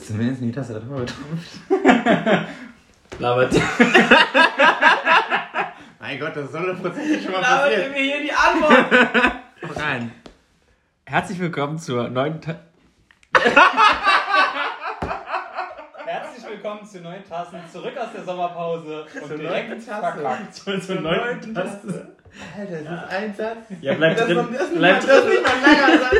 ist zumindest nie das Tastatur betrifft. Labert. Mein Gott, das ist 100% schon mal Labert passiert. mir hier die Antwort. Rein. Herzlich willkommen zur neuen. Ta Herzlich willkommen zu neuen Tassen, zurück aus der Sommerpause und direkt verkackt. Zur, zur neunten Taste. Alter, das ist ein Satz. Ja, bleib Das, drin. ist- das, ist nicht Bleib mal, das ist drin. nicht mal ein langer Satz.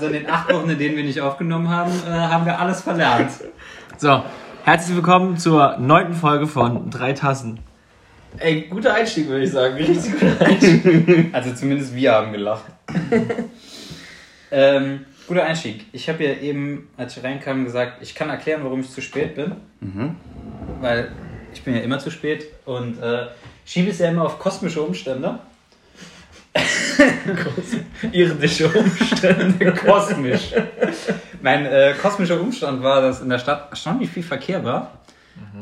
Also in den acht Wochen, in denen wir nicht aufgenommen haben, äh, haben wir alles verlernt. So, herzlich willkommen zur neunten Folge von Drei Tassen. Ey, guter Einstieg, würde ich sagen. Richtig guter Einstieg. Also zumindest wir haben gelacht. ähm, guter Einstieg. Ich habe ja eben, als ich reinkam, gesagt, ich kann erklären, warum ich zu spät bin. Mhm. Weil ich bin ja immer zu spät und äh, schiebe es ja immer auf kosmische Umstände. Irdische Umstände, kosmisch. Mein äh, kosmischer Umstand war, dass in der Stadt erstaunlich viel Verkehr war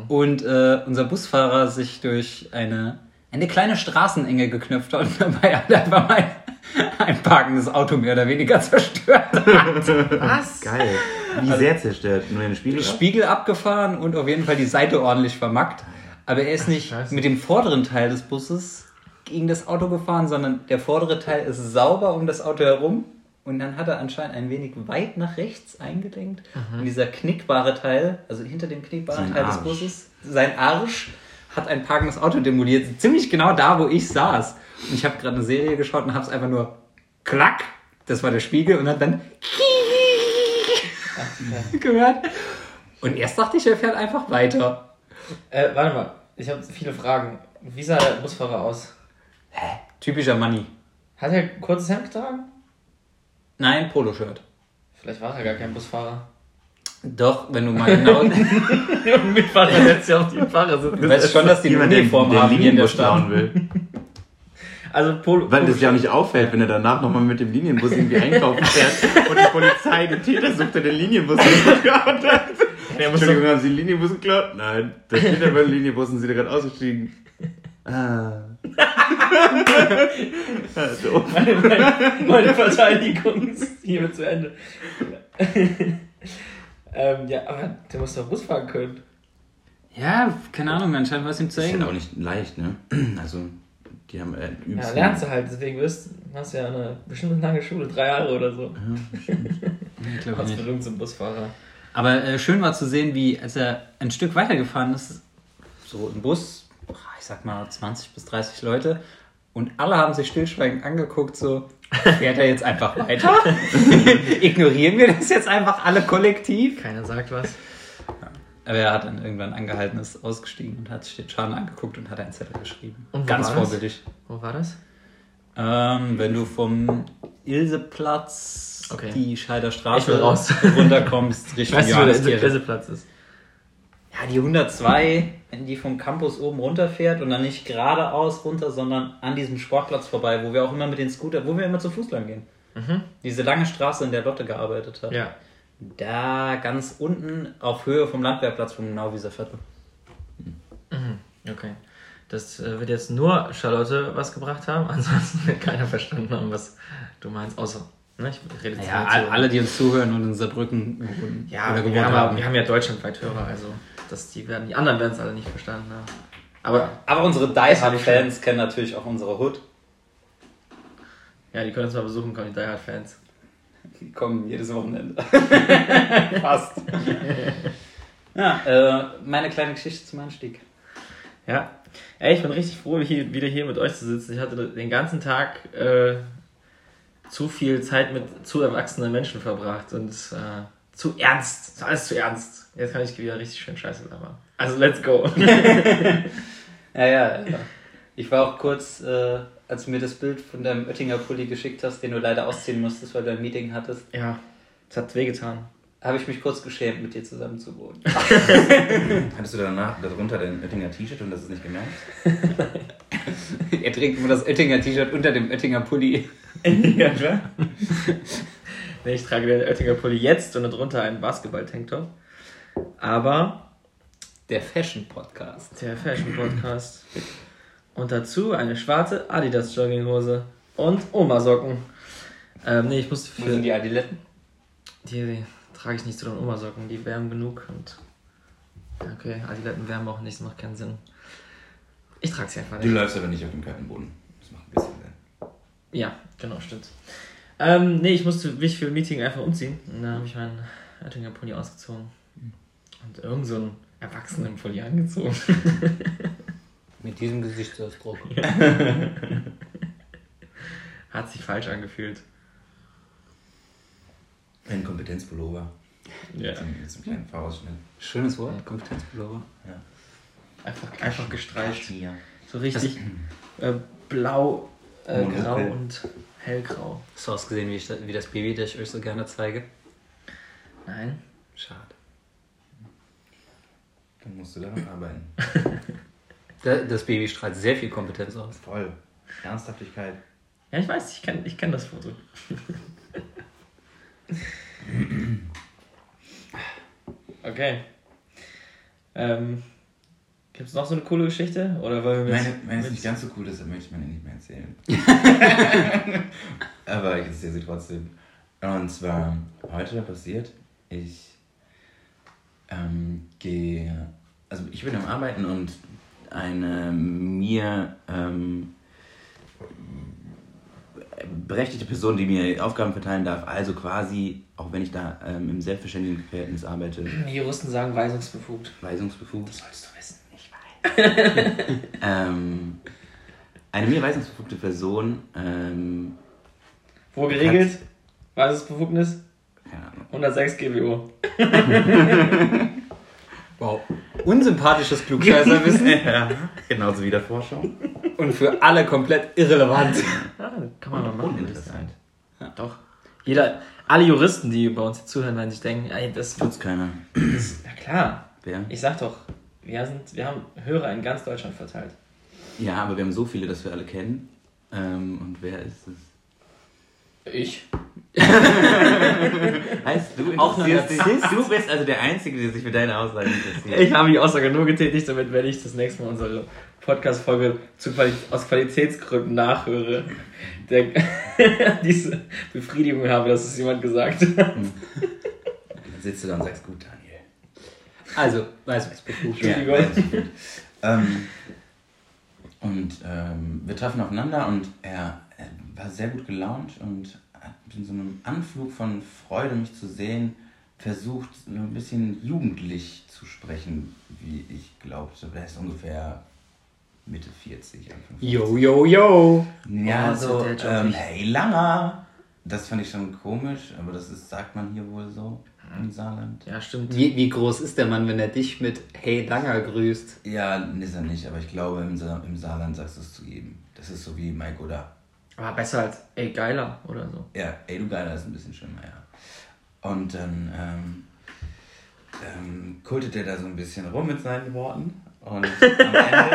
und äh, unser Busfahrer sich durch eine, eine kleine Straßenenge geknüpft hat und dabei hat er einfach mein ein parkendes Auto mehr oder weniger zerstört hat. Was? Geil. Wie sehr zerstört? Nur den Spiegel? ab? Spiegel abgefahren und auf jeden Fall die Seite ordentlich vermackt. Aber er ist nicht Scheiße. mit dem vorderen Teil des Busses gegen das Auto gefahren, sondern der vordere Teil ist sauber um das Auto herum. Und dann hat er anscheinend ein wenig weit nach rechts eingelenkt. Und dieser knickbare Teil, also hinter dem knickbaren Sein Teil des Arsch. Busses, sein Arsch hat ein parkendes Auto demoliert. Ziemlich genau da, wo ich saß. Und ich habe gerade eine Serie geschaut und habe es einfach nur klack, das war der Spiegel, und hat dann gehört. Und erst dachte ich, er fährt einfach weiter. Äh, warte mal, ich habe viele Fragen. Wie sah der Busfahrer aus? Typischer Money. Hat er ein kurzes Hemd getragen? Nein, Poloshirt. Vielleicht war er gar kein Busfahrer. Doch, wenn du mal genau. Mitfahrer setzt ja auf die Fahrersitz. du weißt schon, dass die eine Uniform haben hier in der Stadt. will. Also Polo. Weil das ja auch nicht auffällt, wenn er danach nochmal mit dem Linienbus irgendwie einkaufen fährt und die Polizei den Täter sucht, der den Linienbus geklaut hat. Entschuldigung, haben Sie den Linienbus geklaut? Nein, der steht ja beim Linienbus und Sie sind gerade ausgestiegen. Ah. doof. meine, meine, meine Verteidigung ist hiermit zu Ende. ähm, ja, aber der muss doch Bus fahren können. Ja, keine Ahnung, anscheinend war es ihm zu Das ist eng. halt auch nicht leicht, ne? Also, die haben äh, Ja, übelst- lernst du halt, deswegen wirst hast du ja eine bestimmt lange Schule, drei Jahre oder so. Ich glaube nicht. Ausbildung zum Busfahrer. Aber äh, schön war zu sehen, wie, als er ein Stück weitergefahren ist, so im Bus, ich sag mal 20 bis 30 Leute, und alle haben sich stillschweigend angeguckt, so, fährt er jetzt einfach weiter? Ignorieren wir das jetzt einfach alle kollektiv? Keiner sagt was. Aber er hat dann irgendwann angehalten, ist ausgestiegen und hat sich den Schaden angeguckt und hat einen Zettel geschrieben. Und Ganz war das? vorbildlich. Wo war das? Ähm, wenn du vom Ilseplatz Okay. die Scheider Ich Straße will raus. runterkommst, Ich Richtung weiß nicht, wo der. Gästeplatz ist. Ja, die 102, wenn die vom Campus oben runterfährt und dann nicht geradeaus runter, sondern an diesem Sportplatz vorbei, wo wir auch immer mit den Scooter, wo wir immer zu Fuß lang gehen. Diese lange Straße, in der Lotte gearbeitet hat. Ja. Da ganz unten auf Höhe vom Landwehrplatz vom Nauwieser Viertel. Okay. Das äh, wird jetzt nur Charlotte was gebracht haben, ansonsten wird keiner verstanden haben, was du meinst, außer, ne, ich rede jetzt Ja, alle, die uns zuhören und in Saarbrücken wohnen ja, oder wir gewohnt haben, haben. wir haben ja deutschlandweit Hörer, also das, die, werden, die anderen werden es alle nicht verstanden haben. Aber Aber unsere Die ja Hard nicht Fans kennen natürlich auch unsere Hood. ja, die können uns mal besuchen, kommen die Die Hard Fans. Die kommen jedes Wochenende. Fast. ja, äh, meine kleine Geschichte zum Einstieg. Ja. Ey, ich bin richtig froh, hier, wieder hier mit euch zu sitzen. Ich hatte den ganzen Tag äh, zu viel Zeit mit zu erwachsenen Menschen verbracht und äh, zu ernst. Alles zu ernst. Jetzt kann ich wieder richtig schön Scheiße labern. Also, let's go. Ja, ja, ja. Ich war auch kurz, äh, als du mir das Bild von deinem Oettinger Pulli geschickt hast, den du leider ausziehen musstest, weil du ein Meeting hattest, ja, es hat wehgetan. habe ich mich kurz geschämt, mit dir zusammen zu wohnen. Hattest du danach darunter dein Oettinger T-Shirt und das ist nicht gemerkt? er trägt immer das Oettinger T-Shirt unter dem Oettinger Pulli. ja, klar. nee, ich trage den Oettinger Pulli jetzt und darunter einen Basketball-Tanktop. Aber Der Fashion Podcast. der Fashion Podcast. Und dazu eine schwarze Adidas Jogginghose und Oma Socken. Ähm, nee, ich musste Wo für sind die Adiletten? die trage ich nicht zu den Obersocken, die wärmen genug und. Okay, Adiletten wärmen auch nicht, das macht keinen Sinn. Ich trage sie einfach Du nicht. läufst aber nicht auf dem kalten Boden. Das macht ein bisschen Sinn. Ja, genau, stimmt. Ähm, nee, ich musste mich für ein Meeting einfach umziehen. Und dann habe ich meinen Oettinger Pulli ausgezogen. Und irgend so einen erwachsenen Pulli angezogen. Mit diesem Gesichtsausdruck. Hat sich falsch angefühlt. Ein Kompetenzpullover. Ja. Mit so einem kleinen. Schönes Wort, Kompetenzpullover. Einfach, einfach gestreicht. Hier. So richtig äh, blau, äh, grau und hellgrau. Hast du ausgesehen, wie, ich, wie das Baby, das ich euch so gerne zeige? Nein. Schade. Dann musst du daran arbeiten. Da- Das Baby strahlt sehr viel Kompetenz aus. Voll. Ernsthaftigkeit. Ja, ich weiß, ich kenne ich kenn das Foto. okay. Ähm, Gibt es noch so eine coole Geschichte? Oder wollen wir Meine, meine ist nicht ganz so cool, deshalb möchte ich meine nicht mehr erzählen. Aber ich erzähle sie trotzdem. Und zwar heute passiert, ich ähm, gehe, also ich bin am Arbeiten und eine mir ähm, berechtigte Person, die mir Aufgaben verteilen darf, also quasi, auch wenn ich da ähm, im selbstverständigen Verhältnis arbeite, Die Juristen sagen weisungsbefugt. weisungsbefugt. Sollst du wissen, ich weiß. Ähm, eine mir weisungsbefugte Person, ähm, Wo geregelt? Weisungsbefugnis? Keine Ahnung. 106 GWO. Wow. Unsympathisches Klugscheißerwissen ja, genauso wie der Vorschau. und für alle komplett irrelevant. Ja, kann man mal machen. Uninteressant. Doch. Jeder, alle Juristen, die bei uns zuhören, werden sich denken, ey, das Tut's keiner. Na klar. Wer? Ich sag doch, wir, sind, wir haben Hörer in ganz Deutschland verteilt. Ja, aber wir haben so viele, dass wir alle kennen. Ähm, und wer ist es? Ich? Heißt du Auch dich- Narzisst? Du bist also der Einzige, der sich für deine Aussagen interessiert. Ich habe die Aussage nur getätigt, damit wenn ich das nächste Mal unsere Podcast-Folge Quali aus Qualitätsgründen nachhöre, der, diese Befriedigung habe, dass es jemand gesagt hat. Dann sitzt du da und sagst, gut, Daniel. Also, Weisungsbefugt. Entschuldigung. Ja, weiß ähm, und ähm, wir treffen aufeinander und er war sehr gut gelaunt und hat in so einem Anflug von Freude, mich zu sehen, versucht, so ein bisschen jugendlich zu sprechen, wie ich glaubte. Er ist ungefähr Mitte 40, Anfang 50. Yo, yo, yo. Ja, Oh, so, so der Joke ähm, hey, Langer. Das fand ich schon komisch, aber das ist, sagt man hier wohl so im Saarland. Ja, stimmt. Wie, wie groß ist der Mann, wenn er dich mit Hey Langer grüßt? Ja, ist er nicht, aber ich glaube, im, Sa im Saarland sagst du es zu jedem. Das ist so wie Mike oder. Aber besser als, ey, geiler oder so. Ja, ey, du Geiler ist ein bisschen schlimmer, ja. Und dann ähm, ähm, kultet er da so ein bisschen rum mit seinen Worten. Und am Ende,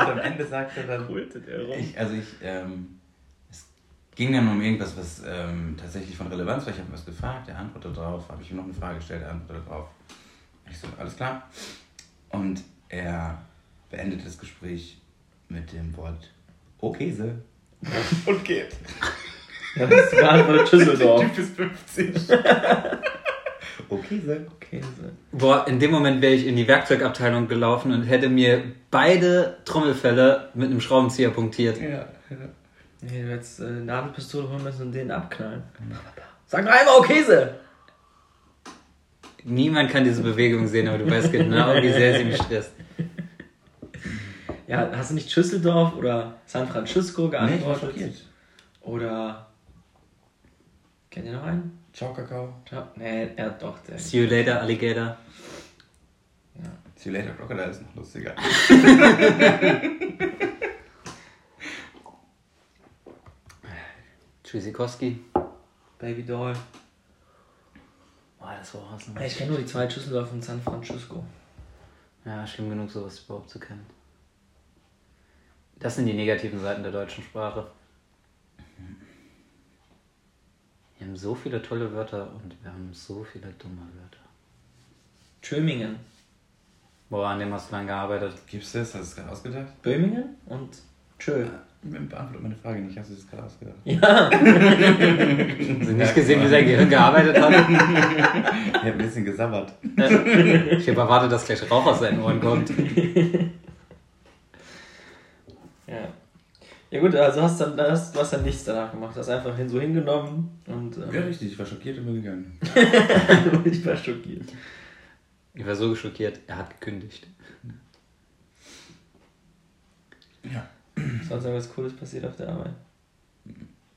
und am Ende sagt er dann. Kultet er rum. Ich, also ich, ähm, es ging dann um irgendwas, was ähm, tatsächlich von Relevanz war. Ich habe was gefragt, er antwortet darauf, habe ich ihm noch eine Frage gestellt, er antwortet darauf. Ich so, alles klar. Und er beendet das Gespräch mit dem Wort Oh Käse. Und geht. Das ist geantwortet Düsseldorf. Typ ist 50. oh Käse. Okay, so. Boah, in dem Moment wäre ich in die Werkzeugabteilung gelaufen und hätte mir beide Trommelfälle mit einem Schraubenzieher punktiert. Ja, ja. Nee, du hättest äh, Nadelpistole holen müssen und den abknallen. Sag noch einmal, oh Käse! Niemand kann diese Bewegung sehen, aber du weißt genau, wie sehr sie mich stresst. Ja, hast du nicht Schüsseldorf oder San Francisco Nee, ich war geantwortet? schockiert. oder. Kennt ihr noch einen? Ciao, Kakao. Ja, nee, ja, doch, der. See you later, Alligator. See you later, Crocodile ist noch lustiger. Tschüssikowski. Baby Doll. Boah, das war awesome. Ich kenne nur die zwei Schüsseldorf und San Francisco. Ja, schlimm genug, sowas überhaupt zu kennen. Das sind die negativen Seiten der deutschen Sprache. Wir haben so viele tolle Wörter und wir haben so viele dumme Wörter. Tschömingen. Boah, an dem hast du lange gearbeitet. Gibt's das? Hast du es gerade ausgedacht? Böhmingen und Tschö. Beantwortet meine Frage nicht, hast du das gerade ausgedacht? Ja. Haben Sie nicht gesehen, wie sein Gehirn gearbeitet hat? Ich habe ein bisschen gesabbert. Ich habe erwartet, dass gleich Rauch aus seinen Ohren kommt. Ja. Ja gut, also hast dann, hast, du hast dann nichts danach gemacht. Hast einfach hin, so hingenommen und Ja, ähm, richtig, ich war schockiert und bin gegangen. ich war schockiert. Ich war so schockiert, er hat gekündigt. Ja. Sonst irgendwas Cooles passiert auf der Arbeit.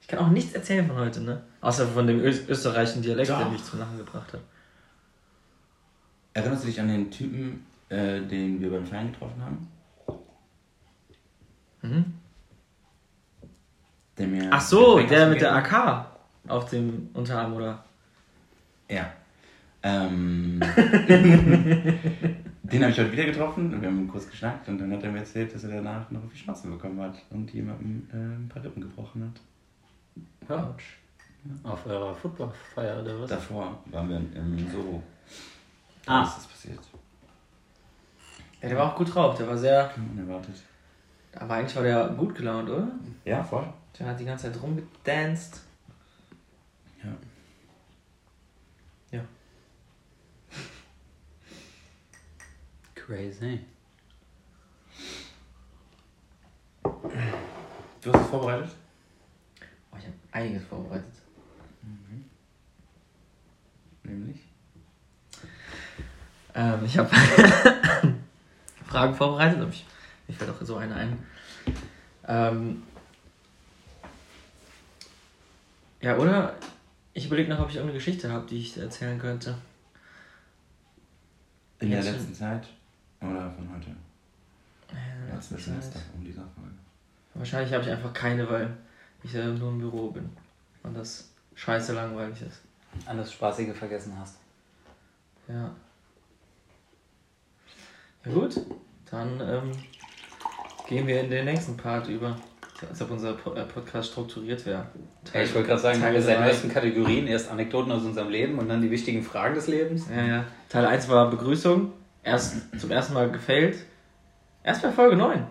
Ich kann auch nichts erzählen von heute, ne? Außer von dem Ös österreichischen Dialekt, der Doch. mich zum Lachen gebracht hat. Erinnerst du dich an den Typen, äh, den wir beim Feiern getroffen haben? Mhm. Der mir Ach so, Getränk der mit der AK auf dem Unterarm, oder? Ja. Ähm, den habe ich heute wieder getroffen und wir haben kurz geschnackt und dann hat er mir erzählt, dass er danach noch auf die Schnauze bekommen hat und jemandem äh, ein paar Rippen gebrochen hat. Ja. Auf eurer Footballfeier oder was? Davor waren wir im Soho. Ah. Da ist das passiert. Ja, der war auch gut drauf, der war sehr. Unerwartet. Aber eigentlich war der gut gelaunt, oder? Ja, voll. Der hat die ganze Zeit rumgedanced. Ja. Ja. Crazy. Du hast es vorbereitet? Oh, ich habe einiges vorbereitet. Nämlich? Ähm, ich habe Fragen vorbereitet, aber ich, mir fällt auch so eine ein. Ähm, ja, oder? Ich überlege noch, ob ich irgendeine Geschichte habe, die ich erzählen könnte. In der Jetzt letzten Zeit? Oder von heute? Ja, letzte zwischen Zeit. um dieser Folge. Wahrscheinlich habe ich einfach keine, weil ich ja nur im Büro bin. Und das scheiße langweilig ist. Alles Spaßige vergessen hast. Ja. Ja gut, dann ähm, gehen wir in den nächsten Part über. Als ob unser äh, Podcast strukturiert wäre. Ja, ich wollte gerade sagen, Teil wir den ersten Kategorien, erst Anekdoten aus unserem Leben und dann die wichtigen Fragen des Lebens. Ja, ja. Teil 1 war Begrüßung. Erst zum ersten Mal gefailt. Erst bei Folge 9.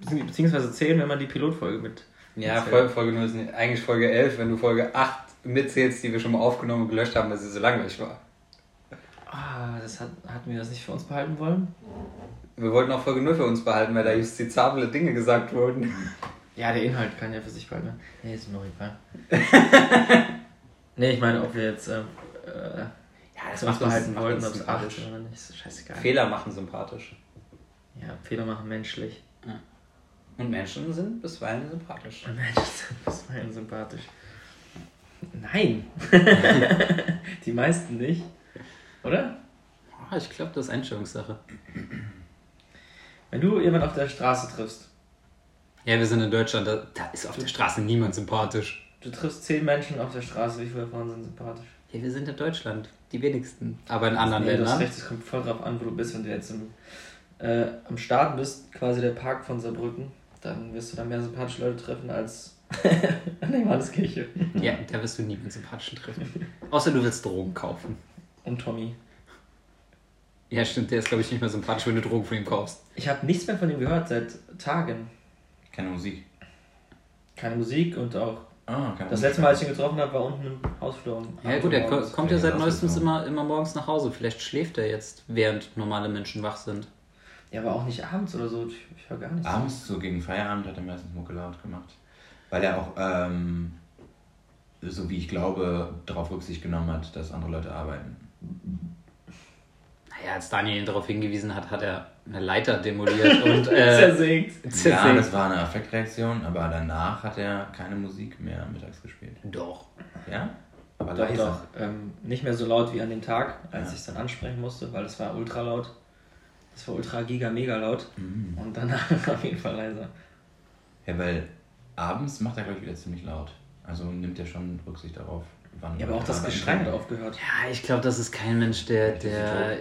Bezieh- Beziehungsweise 10, wenn man die Pilotfolge mit. Ja. Folge, Folge 0 ist eigentlich Folge 11, wenn du Folge 8 mitzählst, die wir schon mal aufgenommen und gelöscht haben, weil sie so langweilig war. Ah, das hat, hatten wir das nicht für uns behalten wollen? Wir wollten auch Folge 0 für uns behalten, weil da justizable Dinge gesagt wurden. Ja, der Inhalt kann ja für sich behalten. werden. Nee, ist mir noch egal. nee, ich meine, ob wir jetzt ähm, äh, Ja, das uns behalten macht wollten, ob es sympathisch. 8 oder nicht, ist scheißegal. Fehler machen sympathisch. Ja, Fehler machen menschlich. Und Menschen sind bisweilen sympathisch. Und Menschen sind bisweilen sympathisch. Nein! Die meisten nicht. Oder? Ah, ich glaube, das ist Einstellungssache. Wenn du jemanden auf der Straße triffst, Ja, wir sind in Deutschland, da, da ist auf der Straße niemand sympathisch. du triffst zehn Menschen auf der Straße, wie viele davon sind sympathisch? Ja, wir sind in Deutschland, die wenigsten. Aber in anderen Nee, Ländern. recht, es kommt voll drauf an, wo du bist. Wenn du jetzt im, äh, am Start bist, quasi der Park von Saarbrücken, dann wirst du da mehr sympathische Leute treffen als an der Johanneskirche. Ja, da wirst du niemanden sympathischen treffen. Außer du willst Drogen kaufen. Und Tommy. Ja, stimmt, der ist, glaube ich, nicht mehr sympathisch, wenn du Drogen von ihm kaufst. Ich habe nichts mehr von ihm gehört seit Tagen. Keine Musik. Keine Musik und auch. Ah, keine Das Musik. letzte Mal, als ich ihn getroffen habe, war unten im Hausflur. Ja, 8 gut, er morgens. kommt ja seit neuestens rausgekommen. immer, immer morgens nach Hause. Vielleicht schläft er jetzt, während normale Menschen wach sind. Ja, aber auch nicht abends oder so. Ich, ich höre gar nichts. Abends, so gegen Feierabend, hat er meistens Mucke laut gemacht. Weil er auch, ähm, so wie ich glaube, darauf Rücksicht genommen hat, dass andere Leute arbeiten. Naja, als Daniel ihn darauf hingewiesen hat, hat er eine Leiter demoliert und äh, Zersägt. Ja, zersägt. das war eine Affektreaktion, aber danach hat er keine Musik mehr mittags gespielt. Doch. Ja? Aber Doch, leise. doch. Ähm, nicht mehr so laut wie an dem Tag, als Ja. ich es dann ansprechen musste, weil es war ultra laut. Das war ultra giga mega laut. Mhm. Und danach auf jeden Fall leiser. Ja, weil abends macht er, glaube ich, wieder ziemlich laut. Also nimmt er schon Rücksicht darauf, wann Ja, aber auch das Geschrei hat aufgehört. Ja, ich glaube, das ist kein Mensch, der, der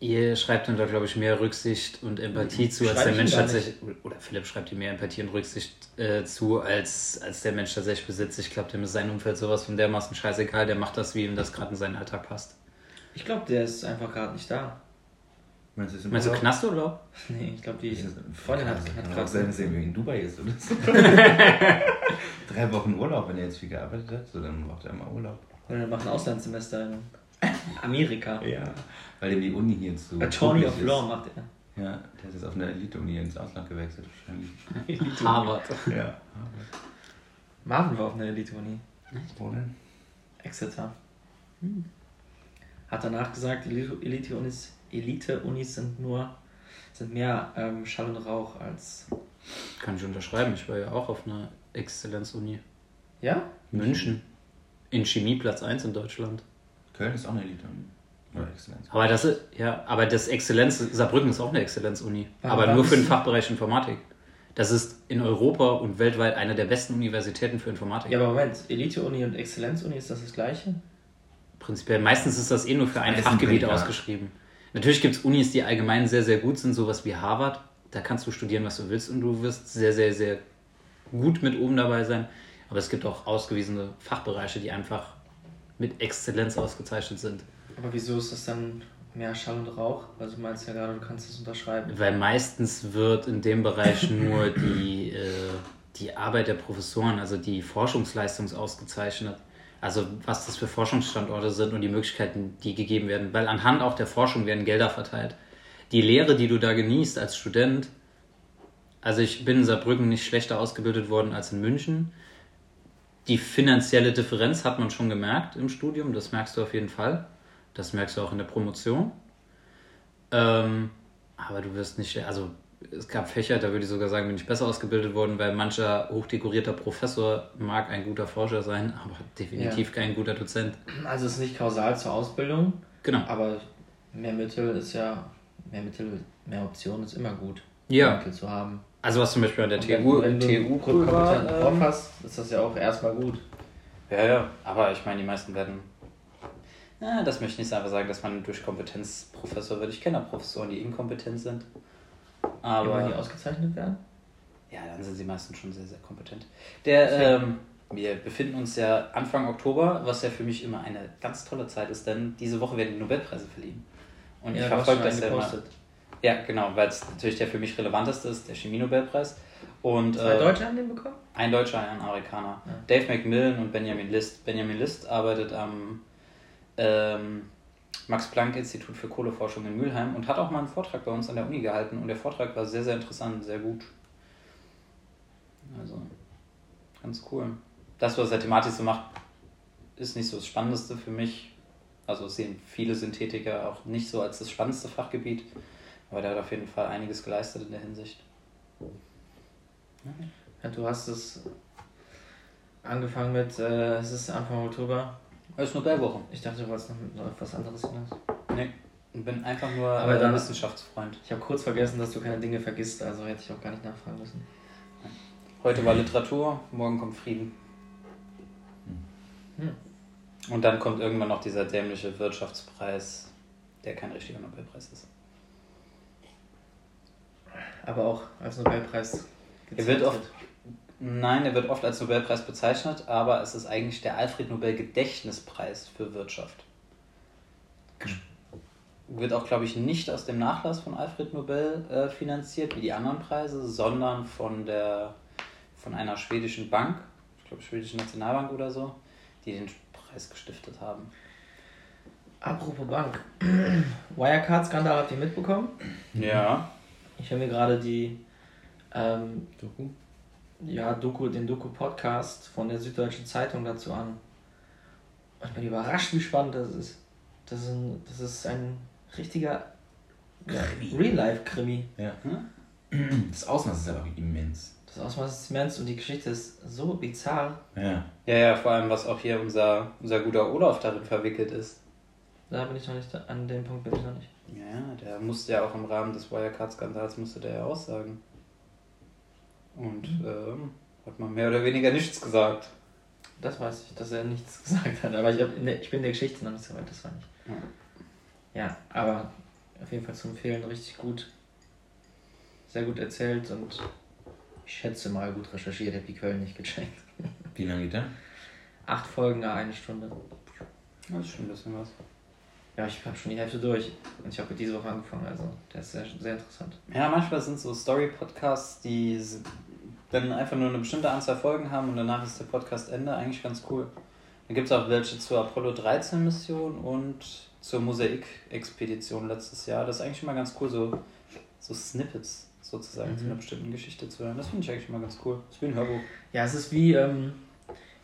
ihr schreibt ihm da, glaube ich, mehr Rücksicht und Empathie zu, als Schreib der ich Mensch tatsächlich. Oder Philipp schreibt ihm mehr Empathie und Rücksicht äh, zu, als, als der Mensch tatsächlich besitzt. Ich glaube, dem ist sein Umfeld sowas von dermaßen scheißegal, der macht das, wie ihm das gerade in seinen Alltag passt. Ich glaube, der ist einfach gerade nicht da. Meinst du, Meinst du Urlaub? Knasturlaub? Nee, ich glaube, die Ist das- Freundin hat, hat gerade sein, dass er irgendwie in Dubai ist oder so. Drei Wochen Urlaub, wenn er jetzt viel gearbeitet hat, so dann braucht er immer Urlaub. Oder er macht ein Auslandssemester in Amerika. Ja. Weil ihm die Uni hier zu. Attorney of Law macht er. Ja, der ist jetzt auf einer Elite-Uni ins Ausland gewechselt, wahrscheinlich. Harvard. Ja. Marvin war auf einer Elite-Uni. Wo denn? Exeter. Hat danach gesagt, Elite- Elite-Unis Elite -Unis sind nur sind mehr ähm, Schall und Rauch als. Kann ich unterschreiben. Ich war ja auch auf einer Exzellenzuni. Ja? München. In Chemie Platz 1 in Deutschland. Köln ist auch eine Elite-Uni. Oder Exzellenz. Aber das ist, ja, aber das Exzellenz, Saarbrücken ist auch eine Exzellenzuni. Aber war nur für den Fachbereich Informatik. Das ist in Europa und weltweit eine der besten Universitäten für Informatik. Ja, aber Moment, Elite-Uni und Exzellenz-Uni, ist das das gleiche? Prinzipiell, meistens ist das eh nur für ein Fachgebiet ausgeschrieben. Natürlich gibt es Unis, die allgemein sehr, sehr gut sind, sowas wie Harvard. Da kannst du studieren, was du willst und du wirst sehr, sehr, sehr gut mit oben dabei sein. Aber es gibt auch ausgewiesene Fachbereiche, die einfach mit Exzellenz ausgezeichnet sind. Aber wieso ist das dann mehr Schall und Rauch? Weil du meinst ja gerade, du kannst es unterschreiben. Weil meistens wird in dem Bereich nur die, äh, die Arbeit der Professoren, also die Forschungsleistung ausgezeichnet. Also was das für Forschungsstandorte sind und die Möglichkeiten, die gegeben werden. Weil anhand auch der Forschung werden Gelder verteilt. Die Lehre, die du da genießt als Student, also ich bin in Saarbrücken nicht schlechter ausgebildet worden als in München. Die finanzielle Differenz hat man schon gemerkt im Studium, das merkst du auf jeden Fall. Das merkst du auch in der Promotion. Ähm, aber du wirst nicht, also es gab Fächer, da würde ich sogar sagen, bin ich besser ausgebildet worden, weil mancher hochdekorierter Professor mag ein guter Forscher sein, aber definitiv kein guter Dozent. Also es ist nicht kausal zur Ausbildung, Genau. aber mehr Mittel ist ja, mehr Mittel, mehr Optionen ist immer gut. Ja. Mittel zu haben. Also was zum Beispiel an der TU, TU cool war, kompetenten Prof ähm, hast, ist das ja auch erstmal gut. Ja, ja, aber ich meine, die meisten werden. Ja, das möchte ich nicht einfach sagen, dass man durch Kompetenz Professor wird. Ich kenne auch Professoren, die inkompetent sind. Aber Aber die ausgezeichnet werden? ja, dann sind sie meistens schon sehr, sehr kompetent. Der, ähm, wir befinden uns ja Anfang Oktober, was ja für mich immer eine ganz tolle Zeit ist, denn diese Woche werden die Nobelpreise verliehen. Und ich du hast verfolge das ja immer. Ja, genau, weil es natürlich der für mich relevanteste ist, der Chemie-Nobelpreis. Und, Zwei äh, Deutsche haben den bekommen? ein Deutscher, ein Amerikaner. Ja. Dave McMillan und Benjamin List. Benjamin List arbeitet am ähm, Max-Planck-Institut für Kohleforschung in Mülheim und hat auch mal einen Vortrag bei uns an der Uni gehalten. Und der Vortrag war sehr, sehr interessant, sehr gut. Also, ganz cool. Das, was er thematisch so macht, ist nicht so das Spannendste für mich. Also sehen viele Synthetiker auch nicht so als das spannendste Fachgebiet. Aber der hat auf jeden Fall einiges geleistet in der Hinsicht. Ja, du hast es angefangen mit, äh, es ist Anfang Oktober. Es ist Nobelwoche. Ich dachte, du wolltest noch noch etwas anderes hinaus. Nee, ich bin einfach nur Aber dann- Wissenschaftsfreund. Ich habe kurz vergessen, dass du keine Dinge vergisst, also hätte ich auch gar nicht nachfragen müssen. Heute war Literatur, morgen kommt Frieden. Hm. Und dann kommt irgendwann noch dieser dämliche Wirtschaftspreis, der kein richtiger Nobelpreis ist. Aber auch als Nobelpreis Er wird oft, nein, er wird oft als Nobelpreis bezeichnet, aber es ist eigentlich der Alfred Nobel Gedächtnispreis für Wirtschaft. Wird auch, glaube ich, nicht aus dem Nachlass von Alfred Nobel äh, finanziert, wie die anderen Preise, sondern von, der, von einer schwedischen Bank, ich glaube schwedische Nationalbank oder so, die den Preis gestiftet haben. Apropos Bank. Wirecard-Skandal habt ihr mitbekommen? Ja. Ich höre mir gerade die ähm, Doku? ja, Doku, den Doku-Podcast von der Süddeutschen Zeitung dazu an. Und ich bin überrascht, wie spannend das ist. Das ist ein, das ist ein richtiger ja, Real-Life-Krimi. Ja. Hm? Das Ausmaß ist aber immens. Das Ausmaß ist immens und die Geschichte ist so bizarr. Ja. Ja, ja, vor allem, was auch hier unser, unser guter Olaf darin verwickelt ist. Da bin ich noch nicht, an dem Punkt bin ich noch nicht. Ja, ja, der musste ja auch im Rahmen des Wirecard-Skandals musste der ja aussagen. Und ähm, hat man mehr oder weniger nichts gesagt. Das weiß ich, dass er nichts gesagt hat. Aber ich, hab, in der, ich bin in der Geschichte noch nicht so weit, das war nicht. Ja, aber auf jeden Fall zu empfehlen, richtig gut. Sehr gut erzählt und ich schätze mal gut recherchiert, ich habe die Quellen nicht gecheckt. Wie lange geht der? Acht Folgen, eine Stunde. Das ist schon ein bisschen was. Ja, ich habe schon die Hälfte durch. Und ich habe diese Woche angefangen, also der ist sehr, sehr interessant. Ja, manchmal sind so Story-Podcasts, die dann einfach nur eine bestimmte Anzahl Folgen haben und danach ist der Podcast Ende. Eigentlich ganz cool. Da gibt es auch welche zur Apollo 13 Mission und zur Mosaik-Expedition letztes Jahr. Das ist eigentlich immer ganz cool, so, so Snippets sozusagen zu einer bestimmten Geschichte zu hören. Das finde ich eigentlich immer ganz cool. Das ist wie ein Hörbuch. Ja, es ist wie, ähm,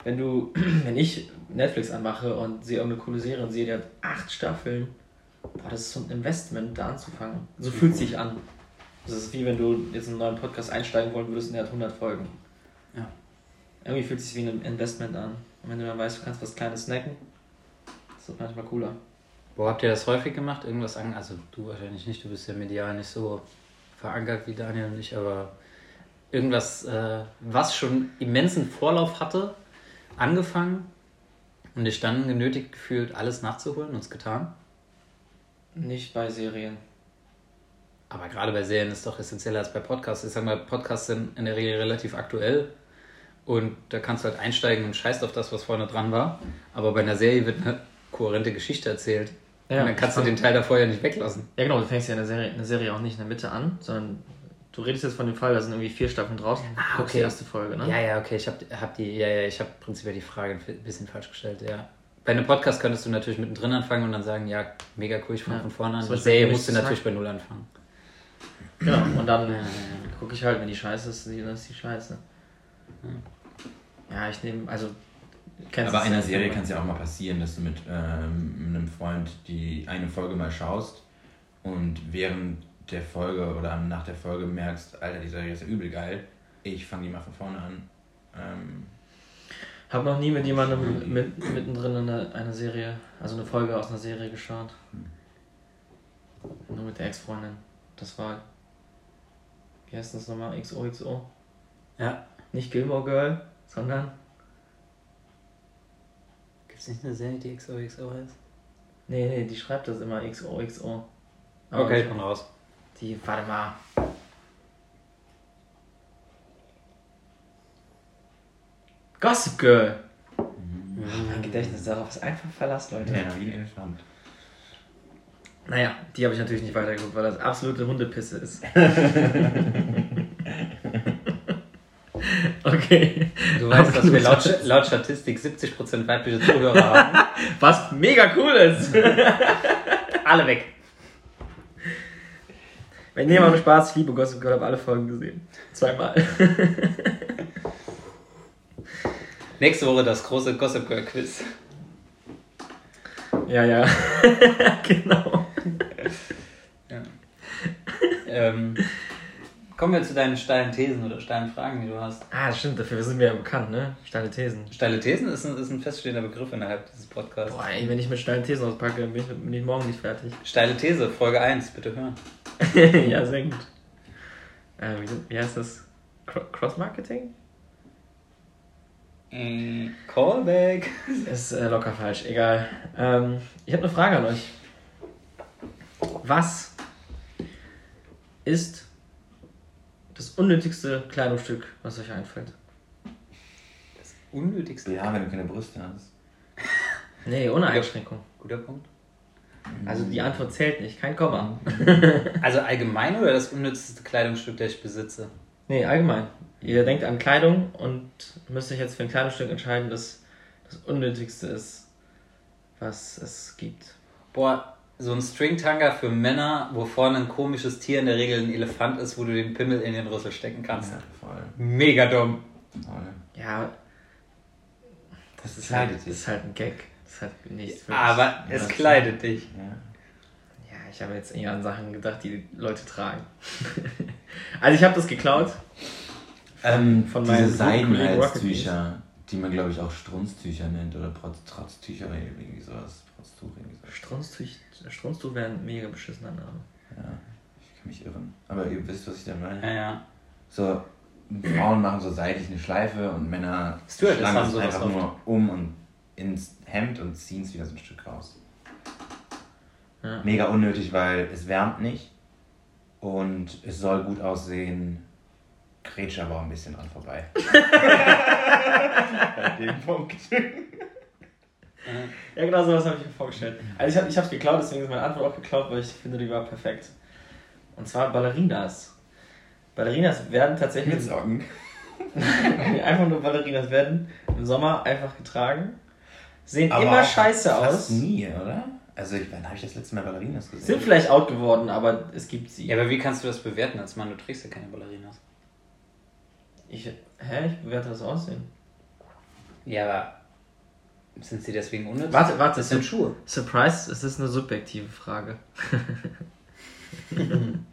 wenn du, wenn ich Netflix anmache und sehe irgendeine coole Serie und sehe, die hat acht Staffeln. Boah, das ist so ein Investment, da anzufangen. So fühlt sich an. Das ist wie wenn du jetzt in einen neuen Podcast einsteigen wollen würdest und der hat 100 Folgen. Ja. Irgendwie fühlt es sich wie ein Investment an. Und wenn du dann weißt, du kannst was Kleines snacken, ist das manchmal cooler. Wo habt ihr das häufig gemacht? Irgendwas an? Also du wahrscheinlich nicht, du bist ja medial nicht so verankert wie Daniel und ich, aber irgendwas, äh, was schon immensen Vorlauf hatte, angefangen und dich dann genötigt gefühlt, alles nachzuholen und es getan. Nicht bei Serien. Aber gerade bei Serien ist es doch essentieller als bei Podcasts. Ich sag mal, Podcasts sind in der Regel relativ aktuell und da kannst du halt einsteigen und scheißt auf das, was vorne dran war. Aber bei einer Serie wird eine kohärente Geschichte erzählt. Ja, und dann kannst du den Teil davor ja nicht weglassen. Ja, genau, du fängst ja eine Serie, eine Serie auch nicht in der Mitte an, sondern du redest jetzt von dem Fall, da sind irgendwie vier Staffeln draußen. Ah, okay. die erste Folge, ne? Ja, ja, okay, ich habe hab die, ja, ja, ich habe prinzipiell die Frage ein bisschen falsch gestellt, ja. Bei einem Podcast könntest du natürlich mittendrin anfangen und dann sagen, ja, mega cool, ich fange Ja. von vorne an. Bei Serie musst du natürlich bei Null anfangen. Genau, und dann Ja, ja, gucke ich halt, wenn die scheiße ist, dann ist die scheiße. Ja, ich nehme, also. kennst Aber einer Serie kann es ja auch mal passieren, dass du mit ähm, einem Freund die eine Folge mal schaust und während der Folge oder nach der Folge merkst, Alter, die Serie ist ja übel geil. Ich fange die mal von vorne an. Ähm, Hab noch nie mit jemandem mit, mittendrin eine, eine Serie, also eine Folge aus einer Serie geschaut. Nur mit der Ex-Freundin. Das war. Wie heißt das nochmal? XOXO? Ja. Nicht Gilmore Girl, sondern. Gibt es nicht eine Serie, die XOXO heißt? Nee, nee, die schreibt das immer XOXO. Aber Okay, ich bin raus. Die, warte mal. Gossip Girl. Mein Gedächtnis darauf ist einfach verlassen, Leute. ja, wie ein Elefant. Naja, die habe ich natürlich nicht weitergeguckt, weil das absolute Hundepisse ist. okay. Du weißt, dass wir laut, laut Statistik 70% weibliche Zuhörer haben. Was mega cool ist. Alle weg. Wenn ihr mal Spaß, ich liebe Gossip Girl, habe alle Folgen gesehen. Zweimal. Nächste Woche das große Gossip Girl Quiz. ja, ja. genau. Ähm, kommen wir zu deinen steilen Thesen oder steilen Fragen, die du hast. Ah, das stimmt, dafür sind wir ja bekannt, ne? Steile Thesen. Steile Thesen ist ein, ist ein feststehender Begriff innerhalb dieses Podcasts. Boah, ey, wenn ich mit steilen Thesen auspacke, bin ich, bin ich morgen nicht fertig. Steile These, Folge 1, bitte hören. ja, sehr gut. Äh, wie, wie heißt das? Cro- Cross-Marketing? Äh, Callback. Ist äh, locker falsch, egal. Ähm, ich habe eine Frage an euch. Was ist das unnötigste Kleidungsstück, was euch einfällt? Das unnötigste. Ja, wenn du keine Brüste hast. Nee, ohne Einschränkung. Guter Punkt. Also die Antwort zählt nicht, kein Komma. Also allgemein oder das unnützeste Kleidungsstück, das ich besitze? Nee, allgemein. Ihr denkt an Kleidung und müsst euch jetzt für ein Kleidungsstück entscheiden, das das unnötigste ist, was es gibt. Boah, so ein Stringtanga für Männer, wo vorne ein komisches Tier, in der Regel ein Elefant ist, wo du den Pimmel in den Rüssel stecken kannst. Ja, voll. Mega dumm. voll. Ja, das ist halt, das dich. ist halt ein Gag. Das halt nichts Aber es kleidet dich. Ja. Ja, ich habe jetzt eher an Sachen gedacht, die Leute tragen. also ich habe das geklaut. Ähm, Von diese Seidenhalstücher, die man glaube ich auch Strunztücher nennt oder Trotz, Trotztücher oder irgendwie sowas. Trotztuch irgendwie sowas. Strunztuch, Strunztuch wäre ein mega beschissener Name. Ja, ich kann mich irren. Aber ihr wisst, was ich da meine. Ja, ja. So, Frauen machen so seitlich eine Schleife und Männer Stewardess schlagen sowas einfach oft. nur um und ins Hemd und ziehen es wieder so ein Stück raus. Ja. Mega unnötig, weil es wärmt nicht und es soll gut aussehen. Grätsch aber auch ein bisschen dran vorbei. Bei dem Punkt. Ja, genau sowas habe ich mir vorgestellt. Also ich habe es geklaut, deswegen ist meine Antwort auch geklaut, weil ich finde, die war perfekt. Und zwar Ballerinas. Ballerinas werden tatsächlich... Mit Socken. einfach nur Ballerinas werden im Sommer einfach getragen. Sehen Aber immer scheiße Fast aus. nie, oder? Also, ich, wann habe ich das letzte Mal Ballerinas gesehen? Sind vielleicht out geworden, aber es gibt sie. Ja, aber wie kannst du das bewerten als Mann? Du trägst ja keine Ballerinas. Ich, hä? Ich bewerte das Aussehen. Ja, aber sind sie deswegen unnütz? Warte, warte, das sind Schuhe. Surprise, es ist eine subjektive Frage.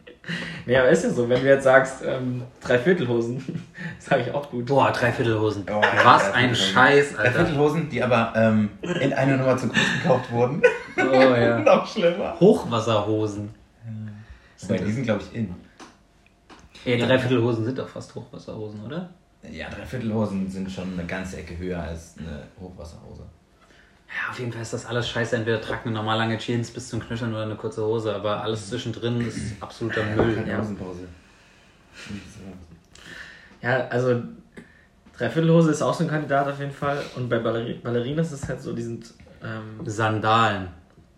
nee, aber ist ja so, wenn du jetzt sagst, ähm, Dreiviertelhosen, sage ich auch gut. Boah, Dreiviertelhosen. Oh, Was ja, ein Dreiviertelhosen. Scheiß, Alter. Dreiviertelhosen, die aber ähm, in einer Nummer zu groß gekauft wurden. Oh ja. Noch schlimmer. Hochwasserhosen. Wobei, die sind, glaube ich, in. Ey, Dreiviertelhosen sind doch fast Hochwasserhosen, oder? Ja, Dreiviertelhosen sind schon eine ganze Ecke höher als eine Hochwasserhose. Ja, auf jeden Fall ist das alles scheiße. Entweder tragt eine normal lange Jeans bis zum Knöcheln oder eine kurze Hose, aber alles zwischendrin ist absoluter Müll. Keine Ja. Hosenpause. Ja, also Dreiviertelhose ist auch so ein Kandidat auf jeden Fall. Und bei Balleri Ballerinas ist es halt so, die sind. Ähm, Sandalen.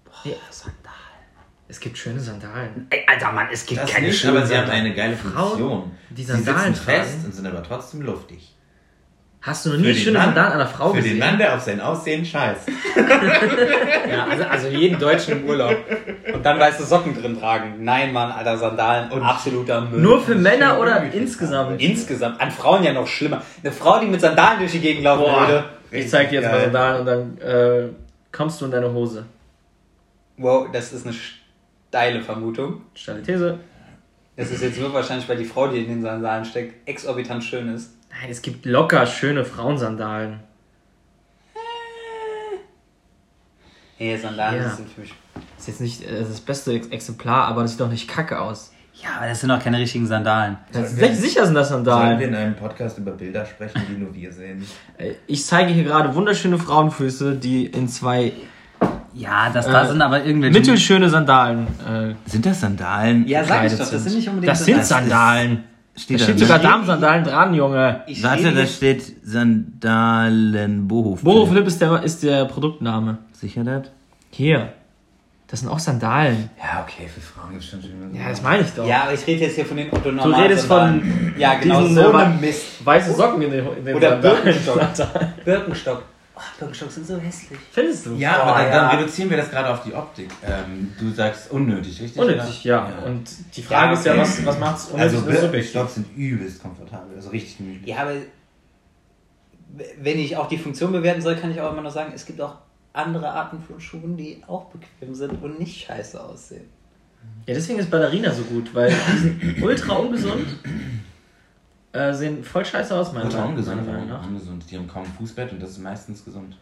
Boah, Ja. Sandalen. es gibt schöne Sandalen. Ey, Alter, Mann, es gibt Das keine nicht, schönen aber sie haben Sandalen. eine geile Funktion. die sie Sandalen sitzen fest tragen. und sind aber trotzdem luftig. Hast du noch nie schöne Sandalen einer Frau für gesehen? den Mann, der auf sein Aussehen scheißt. Ja, also, also jeden Deutschen im Urlaub. Und dann weißt du Socken drin tragen. Nein, Mann, Alter, Sandalen. Und- absoluter Müll. Nur für Männer oder insgesamt? Insgesamt. An Frauen ja noch schlimmer. Eine Frau, die mit Sandalen durch die Gegend laufen würde. Ich zeig dir jetzt mal Geil. Sandalen und dann äh, kommst du in deine Hose. Wow, das ist eine steile Vermutung. Steile These. Das ist jetzt nur wahrscheinlich, weil die Frau, die in den Sandalen steckt, exorbitant schön ist. Nein, es gibt locker schöne Frauensandalen. Nee, Sandalen Ja. sind für mich. Ist jetzt nicht äh, das beste Ex Exemplar, aber das sieht doch nicht kacke aus. Ja, aber das sind auch keine richtigen Sandalen. Das wir- sicher sind das Sollen wir Sandalen. in einem Podcast über Bilder sprechen, die nur wir sehen? Äh, Ich zeige hier gerade wunderschöne Frauenfüße, die in zwei Ja, das da sind aber irgendwelche. mittelschöne Sandalen. Äh, Sind das Sandalen? Ja, sag ich doch, das sind nicht unbedingt Das sind Sandalen. Steht Da steht sogar? Damensandalen dran, Junge. Ich Warte, da steht Sandalen Boho. Boho Flip ist der, ist der Produktname. Sicher das? Hier. Das sind auch Sandalen. Ja, okay, für Frauen gibt es schon schöne Ja, das meine ich doch. Ja, aber ich rede jetzt hier von den Otto Du redest von Ja, genau, diesen, so einem Mist. Weiße Socken in den, in den Oder Sandalen. Birkenstock. Birkenstock. Oh, Birkenstock sind so hässlich. Findest du? Ja, Oh, aber dann, ja. dann reduzieren wir das gerade auf die Optik. Ähm, du sagst unnötig, richtig? Unnötig, ja. Ja. Und die Frage Ja, ist ja, was, was macht's unnötig Also und subjektiv? Birkenstock sind übelst komfortabel, also richtig gemütlich. Ja, aber wenn ich auch die Funktion bewerten soll, kann ich auch immer noch sagen, es gibt auch andere Arten von Schuhen, die auch bequem sind und nicht scheiße aussehen. Ja, deswegen ist Ballerina so gut, weil die sind ultra ungesund, äh, sehen voll scheiße aus, Ultra Meinung ungesund, meiner Meinung ungesund. Die haben kaum Fußbett und das ist meistens gesund.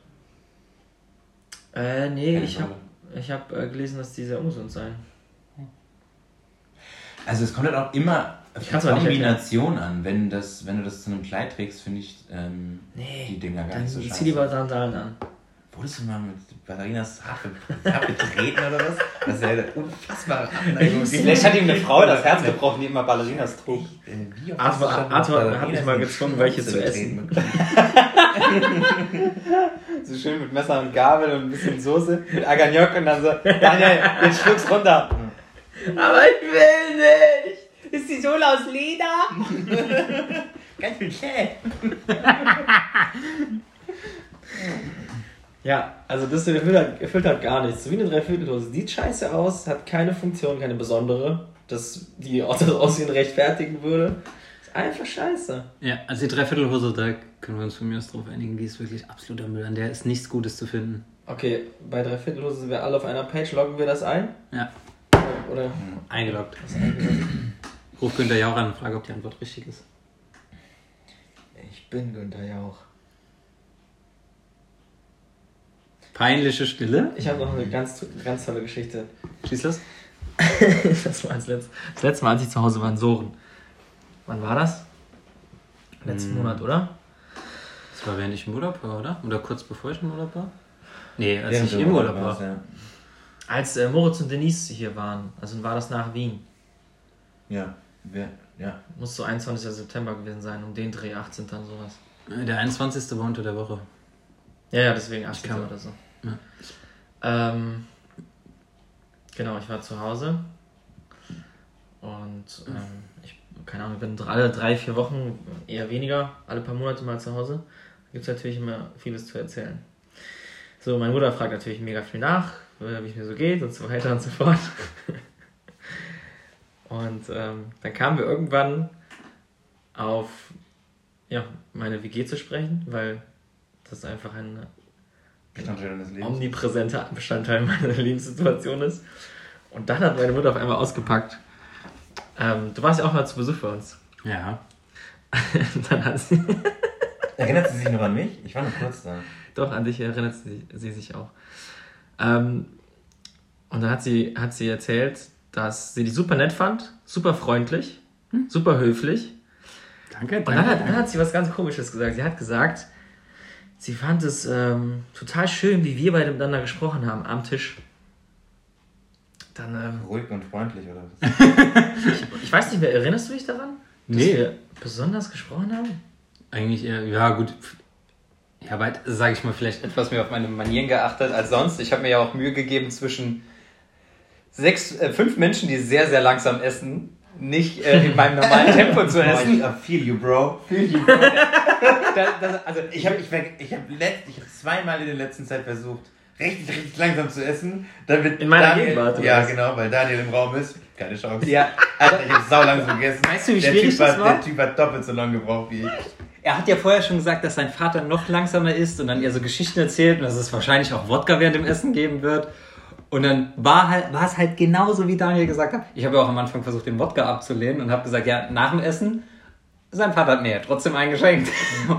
Äh, nee, Keine ich habe ich hab, äh, gelesen, dass die sehr ungesund seien. Also es kommt halt auch immer auf Ich die Kombination an. Wenn, das, wenn du das zu einem Kleid trägst, finde ich ähm, Nee, die Dinger gar dann nicht so zieh scheiße. die Sandalen an. Wurdest du mal mit Ballerinas hart betreten oder was? Das ist ja eine unfassbare Abneigung. Vielleicht hat ihm eine Frau das Herz gebrochen, die immer Ballerinas trug. Äh, Arthur- Arthur hat mich mal gezwungen, welche zu getreten bekommen? So schön mit Messer und Gabel und ein bisschen Soße mit Agagnoc und dann so, Daniel, jetzt schluck's runter. Aber ich will nicht! Ist die Sohle aus Leder? Ganz viel Schä. Ja, also das erfüllt halt, erfüllt halt gar nichts. Wie eine Dreiviertelhose. Sieht scheiße aus, hat keine Funktion, keine besondere, dass die auch das Aussehen rechtfertigen würde. Ist einfach scheiße. Ja, also die Dreiviertelhose, da können wir uns von mir aus drauf einigen, die ist wirklich absoluter Müll. An der ist nichts Gutes zu finden. Okay, bei Dreiviertelhose sind wir alle auf einer Page. Loggen wir das ein? Ja, Oder? eingeloggt. Ruf Günther Jauch an und frage, ob die Antwort richtig ist. Ich bin Günther Jauch. Peinliche Stille. Ich habe noch eine ganz, ganz tolle Geschichte. Schieß das? Das war das letzte, das letzte Mal, als ich zu Hause war in Soren. Wann war das? Letzten Monat, oder? Das war während ich im Urlaub war, oder? Oder kurz bevor ich im Urlaub war? Nee, als Während ich im Urlaub war. Ja. Als äh, Moritz und Denise hier waren. Also war das nach Wien. Ja, wir, ja. Muss so 21. September gewesen sein, um den Dreh, 18. sowas. Der 21. war unter der Woche. Ja, ja, deswegen 18. kann- oder so. Ähm, genau, ich war zu Hause und ähm, ich, keine Ahnung, bin alle drei, vier Wochen, eher weniger, alle paar Monate mal zu Hause. Da gibt es natürlich immer vieles zu erzählen. So, meine Mutter fragt natürlich mega viel nach, wie es mir so geht und so weiter und so fort. Und ähm, dann kamen wir irgendwann auf ja, meine WG zu sprechen, weil das einfach omnipräsenter Bestandteil meiner Lebenssituation ist. Und dann hat meine Mutter auf einmal ausgepackt. Ähm, du warst ja auch mal zu Besuch bei uns. Ja. dann hat sie. Erinnert sie sich noch an mich? Ich war nur kurz da. Doch, an dich erinnert sie, sie sich auch. Ähm, und dann hat sie, hat sie erzählt, dass sie die super nett fand, super freundlich, hm? super höflich. Danke, danke. Und dann hat, dann hat sie was ganz Komisches gesagt. Sie hat gesagt, sie fand es ähm, total schön, wie wir beide miteinander gesprochen haben am Tisch. Dann, ähm, Ruhig und freundlich, oder was? ich, ich, weiß nicht mehr, erinnerst du dich daran? Dass nee. wir besonders gesprochen haben? Eigentlich eher, ja gut. Ich habe halt, sage ich mal, vielleicht etwas mehr auf meine Manieren geachtet als sonst. Ich habe mir ja auch Mühe gegeben zwischen sechs, äh, fünf Menschen, die sehr, sehr langsam essen, nicht äh, in meinem normalen Tempo zu essen. I feel you, bro. Feel you, bro. das, das, also ich habe ich, ich hab letzt, ich hab zweimal in der letzten Zeit versucht, richtig, richtig langsam zu essen. Damit in meiner Daniel, Gegenwart. Ja, genau, weil Daniel im Raum ist. Keine Chance. Ja. Alter, ich habe sau langsam gegessen. Weißt du, wie der schwierig typ das war? Der Typ hat doppelt so lange gebraucht wie ich. Er hat ja vorher schon gesagt, dass sein Vater noch langsamer ist und dann ihr so Geschichten erzählt und dass es wahrscheinlich auch Wodka während dem Essen geben wird. Und dann war, halt, war es halt genauso, wie Daniel gesagt hat. Ich habe ja auch am Anfang versucht, den Wodka abzulehnen und habe gesagt, ja, nach dem Essen, sein Vater hat mir ja trotzdem eingeschenkt.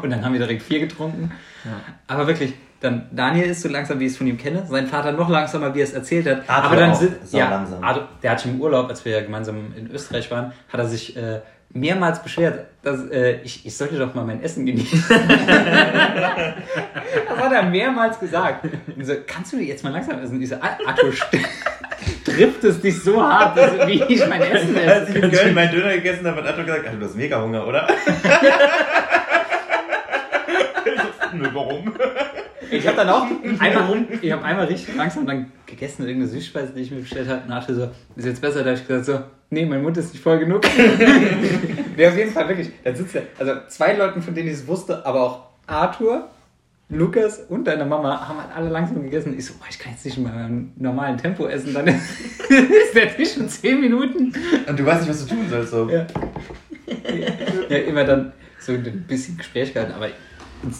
Und dann haben wir direkt vier getrunken. Ja. Aber wirklich, dann Daniel ist so langsam, wie ich es von ihm kenne. Sein Vater noch langsamer, wie er es erzählt hat. Arthur Aber dann sind, ja, langsam. Arthur, der hat schon im Urlaub, als wir ja gemeinsam in Österreich waren, hat er sich äh, mehrmals beschwert, dass äh, ich, ich sollte doch mal mein Essen genießen. das hat er mehrmals gesagt. Und so, kannst du jetzt mal langsam essen? Diese Akku trifft es dich so hart, dass, wie ich mein Essen esse. Als ich in Köln meinen Döner gegessen habe, hat Arthur gesagt, du hast mega Hunger, oder? Warum? Ich habe dann auch einmal, ich habe einmal richtig langsam dann gegessen, irgendeine Süßspeise, die ich mir bestellt habe. Und Arthur so, ist jetzt besser? Da habe ich gesagt so, nee, mein Mund ist nicht voll genug. nee, auf jeden Fall wirklich. Da sitzt er, also zwei Leuten, von denen ich es wusste, aber auch Arthur, Lukas und deine Mama haben halt alle langsam gegessen. Ich so, boah, ich kann jetzt nicht in meinem normalen Tempo essen, dann ist der Tisch in 10 Minuten. Und du weißt nicht, was du tun sollst. So. Ja. ja, immer dann so ein bisschen Gespräch gehalten, aber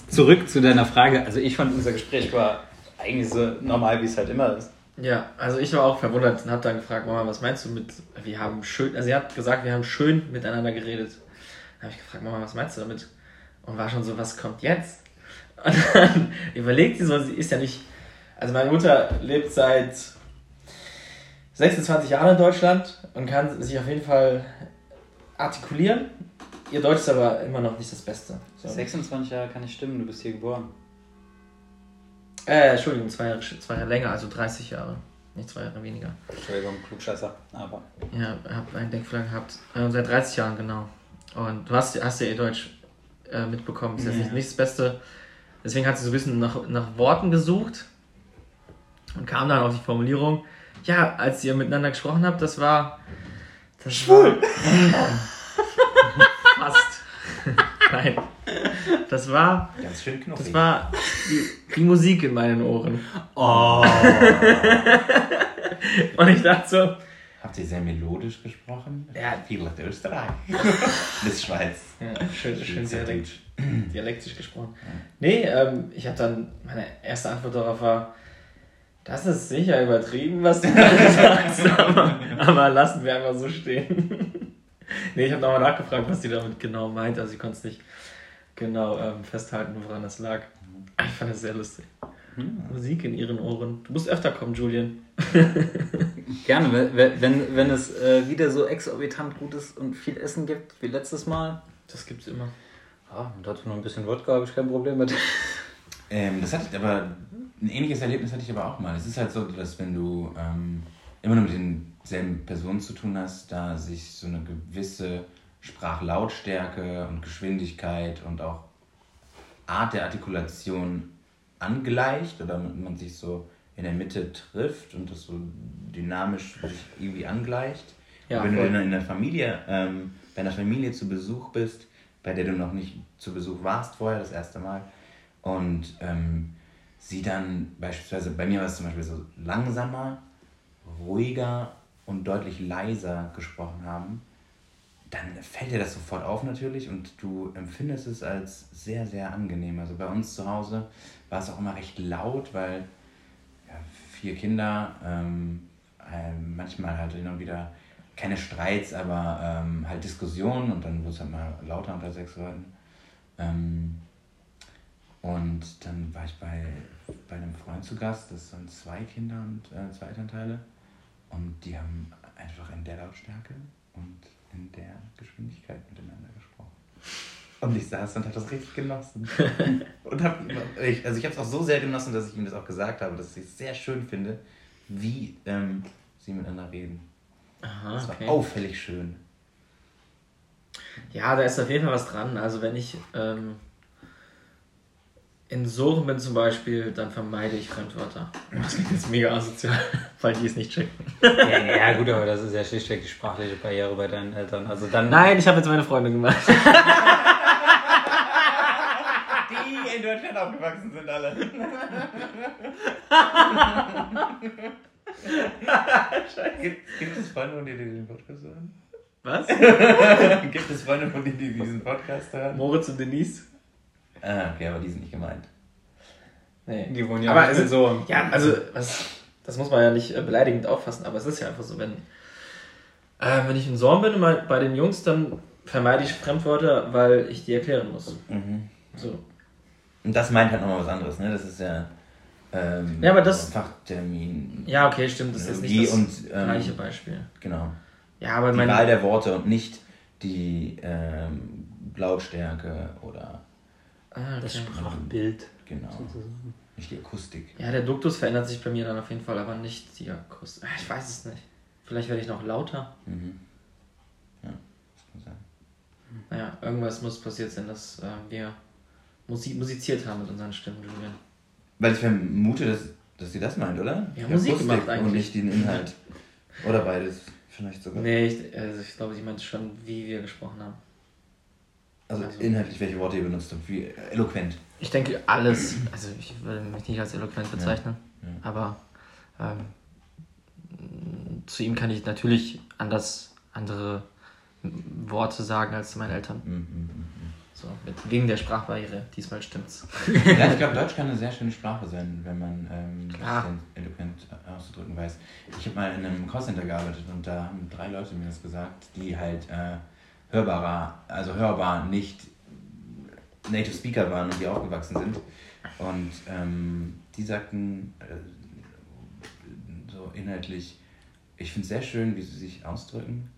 zurück zu deiner Frage. Also ich fand, unser Gespräch war eigentlich so normal, wie es halt immer ist. Ja, also ich war auch verwundert und habe dann gefragt, Mama, was meinst du mit, wir haben schön, also sie hat gesagt, wir haben schön miteinander geredet. Dann habe ich gefragt, Mama, was meinst du damit? Und war schon so, was kommt jetzt? Und dann überlegt sie so, sie ist ja nicht, also meine Mutter lebt seit 26 Jahren in Deutschland und kann sich auf jeden Fall artikulieren. Ihr Deutsch ist aber immer noch nicht das Beste. So. 26 Jahre kann ich stimmen, du bist hier geboren. Äh, Entschuldigung, zwei Jahre, zwei Jahre länger, also 30 Jahre. Nicht zwei Jahre weniger. Entschuldigung, Klugscheißer, aber. Ja, hab einen Denkfehler gehabt. Äh, seit 30 Jahren, genau. Und du hast, hast ja ihr Deutsch äh, mitbekommen. Ist jetzt ja. nicht, nicht das Beste. Deswegen hat sie so ein bisschen nach, nach Worten gesucht und kam dann auf die Formulierung. Ja, als ihr miteinander gesprochen habt, das war. Das Schwul! War, fast. Nein. Das war. Ganz schön knuffig. Das war die, die Musik in meinen Ohren. Oh. Und ich dachte so. Habt ihr sehr melodisch gesprochen? Ja. Viel aus Österreich. Bis Schweiz. Ja, schön, schön dialekt, dialektisch gesprochen. Ja. Nee, ähm, ich habe dann, meine erste Antwort darauf war, das ist sicher übertrieben, was du da sagst, aber, aber lassen wir einfach so stehen. nee, ich habe nochmal nachgefragt, was die damit genau meint. Also ich konnte es nicht genau ähm, festhalten, woran das lag. Ich fand es sehr lustig. Hm. Musik in ihren Ohren. Du musst öfter kommen, Julian. Gerne, wenn, wenn es äh, wieder so exorbitant gut ist und viel Essen gibt wie letztes Mal. Das gibt es immer. Ja, und dazu noch ein bisschen Wodka, habe ich kein Problem mit. Ähm, das hatte ich aber, ein ähnliches Erlebnis hatte ich aber auch mal. Es ist halt so, dass wenn du ähm, immer nur mit denselben Personen zu tun hast, da sich so eine gewisse Sprachlautstärke und Geschwindigkeit und auch Art der Artikulation angleicht oder man sich so in der Mitte trifft und das so dynamisch sich irgendwie angleicht. Ja, wenn voll. du in der Familie, ähm, bei einer Familie zu Besuch bist, bei der du noch nicht zu Besuch warst vorher, das erste Mal, und ähm, sie dann beispielsweise, bei mir war es zum Beispiel so langsamer, ruhiger und deutlich leiser gesprochen haben, dann fällt dir das sofort auf natürlich und du empfindest es als sehr, sehr angenehm. Also bei uns zu Hause war es auch immer recht laut, weil ja, vier Kinder, ähm, äh, manchmal halt hin und wieder keine Streits, aber ähm, halt Diskussionen und dann wurde es halt mal lauter unter sechs Leuten. Ähm, und dann war ich bei, bei einem Freund zu Gast, das sind zwei Kinder und äh, zwei Elternteile. Und die haben einfach in der Lautstärke und in der Geschwindigkeit miteinander gesprochen. Und ich saß und habe das richtig genossen. und hab, ich, also ich habe es auch so sehr genossen, dass ich ihm das auch gesagt habe, dass ich es sehr schön finde, wie ähm, sie miteinander reden. Aha, das war okay. auffällig schön. Ja, da ist auf jeden Fall was dran. Also wenn ich ähm, in Surren bin zum Beispiel, dann vermeide ich Fremdwörter. Das klingt jetzt mega asozial, weil die es nicht checken. Ja, ja, gut, aber das ist ja schlichtweg die sprachliche Barriere bei deinen Eltern. Also dann Nein, ich habe jetzt meine Freunde gemacht. die in Deutschland aufgewachsen sind alle. gibt, gibt es Freunde von dir, die den Podcast hören? Was? gibt es Freunde von dir, die diesen Podcast hören? Moritz und Denise? Ah, okay, aber die sind nicht gemeint. Nee. Die wohnen ja aber also, so. Ja, also was, das muss man ja nicht äh, beleidigend auffassen, aber es ist ja einfach so, wenn, äh, wenn ich in Sorn bin mal bei den Jungs, dann vermeide ich Fremdwörter, weil ich die erklären muss. Mhm. So. Und das meint halt nochmal was anderes, ne? Das ist ja. Ähm, ja, aber das. Fachtermin. Ja, okay, stimmt. Das ist nicht das und, ähm, gleiche Beispiel. Genau. Ja, aber die Wahl der Worte und nicht die ähm, Lautstärke oder Ah, das Sprachbild. Genau. Sozusagen. Nicht die Akustik. Ja, der Duktus verändert sich bei mir dann auf jeden Fall, aber nicht die Akustik. Ah, ich weiß es nicht. Vielleicht werde ich noch lauter. Mhm. Ja, das kann sein. Naja, irgendwas muss passiert sein, dass äh, wir musiziert haben mit unseren Stimmen, Julian. Weil ich vermute, dass, dass sie das meint, oder? Ja, die Musik gemacht eigentlich. Und nicht den Inhalt. Oder beides, vielleicht sogar. Nee, ich, also ich glaube, sie meint schon, wie wir gesprochen haben. Also, also, inhaltlich, welche Worte ihr benutzt habt, wie eloquent. Ich denke alles, also ich würde mich nicht als eloquent bezeichnen, ja, ja. aber ähm, zu ihm kann ich natürlich anders andere Worte sagen als zu meinen Eltern. Mhm, mhm, mhm. So, mit, wegen der Sprachbarriere, diesmal stimmt's. ja, ich glaube, Deutsch kann eine sehr schöne Sprache sein, wenn man ähm, das eloquent auszudrücken weiß. Ich habe mal in einem Callcenter gearbeitet und da haben drei Leute mir das gesagt, die halt äh, hörbarer, also hörbar nicht Native Speaker waren und die aufgewachsen sind. Und ähm, die sagten äh, so inhaltlich, ich finde es sehr schön, wie sie sich ausdrücken.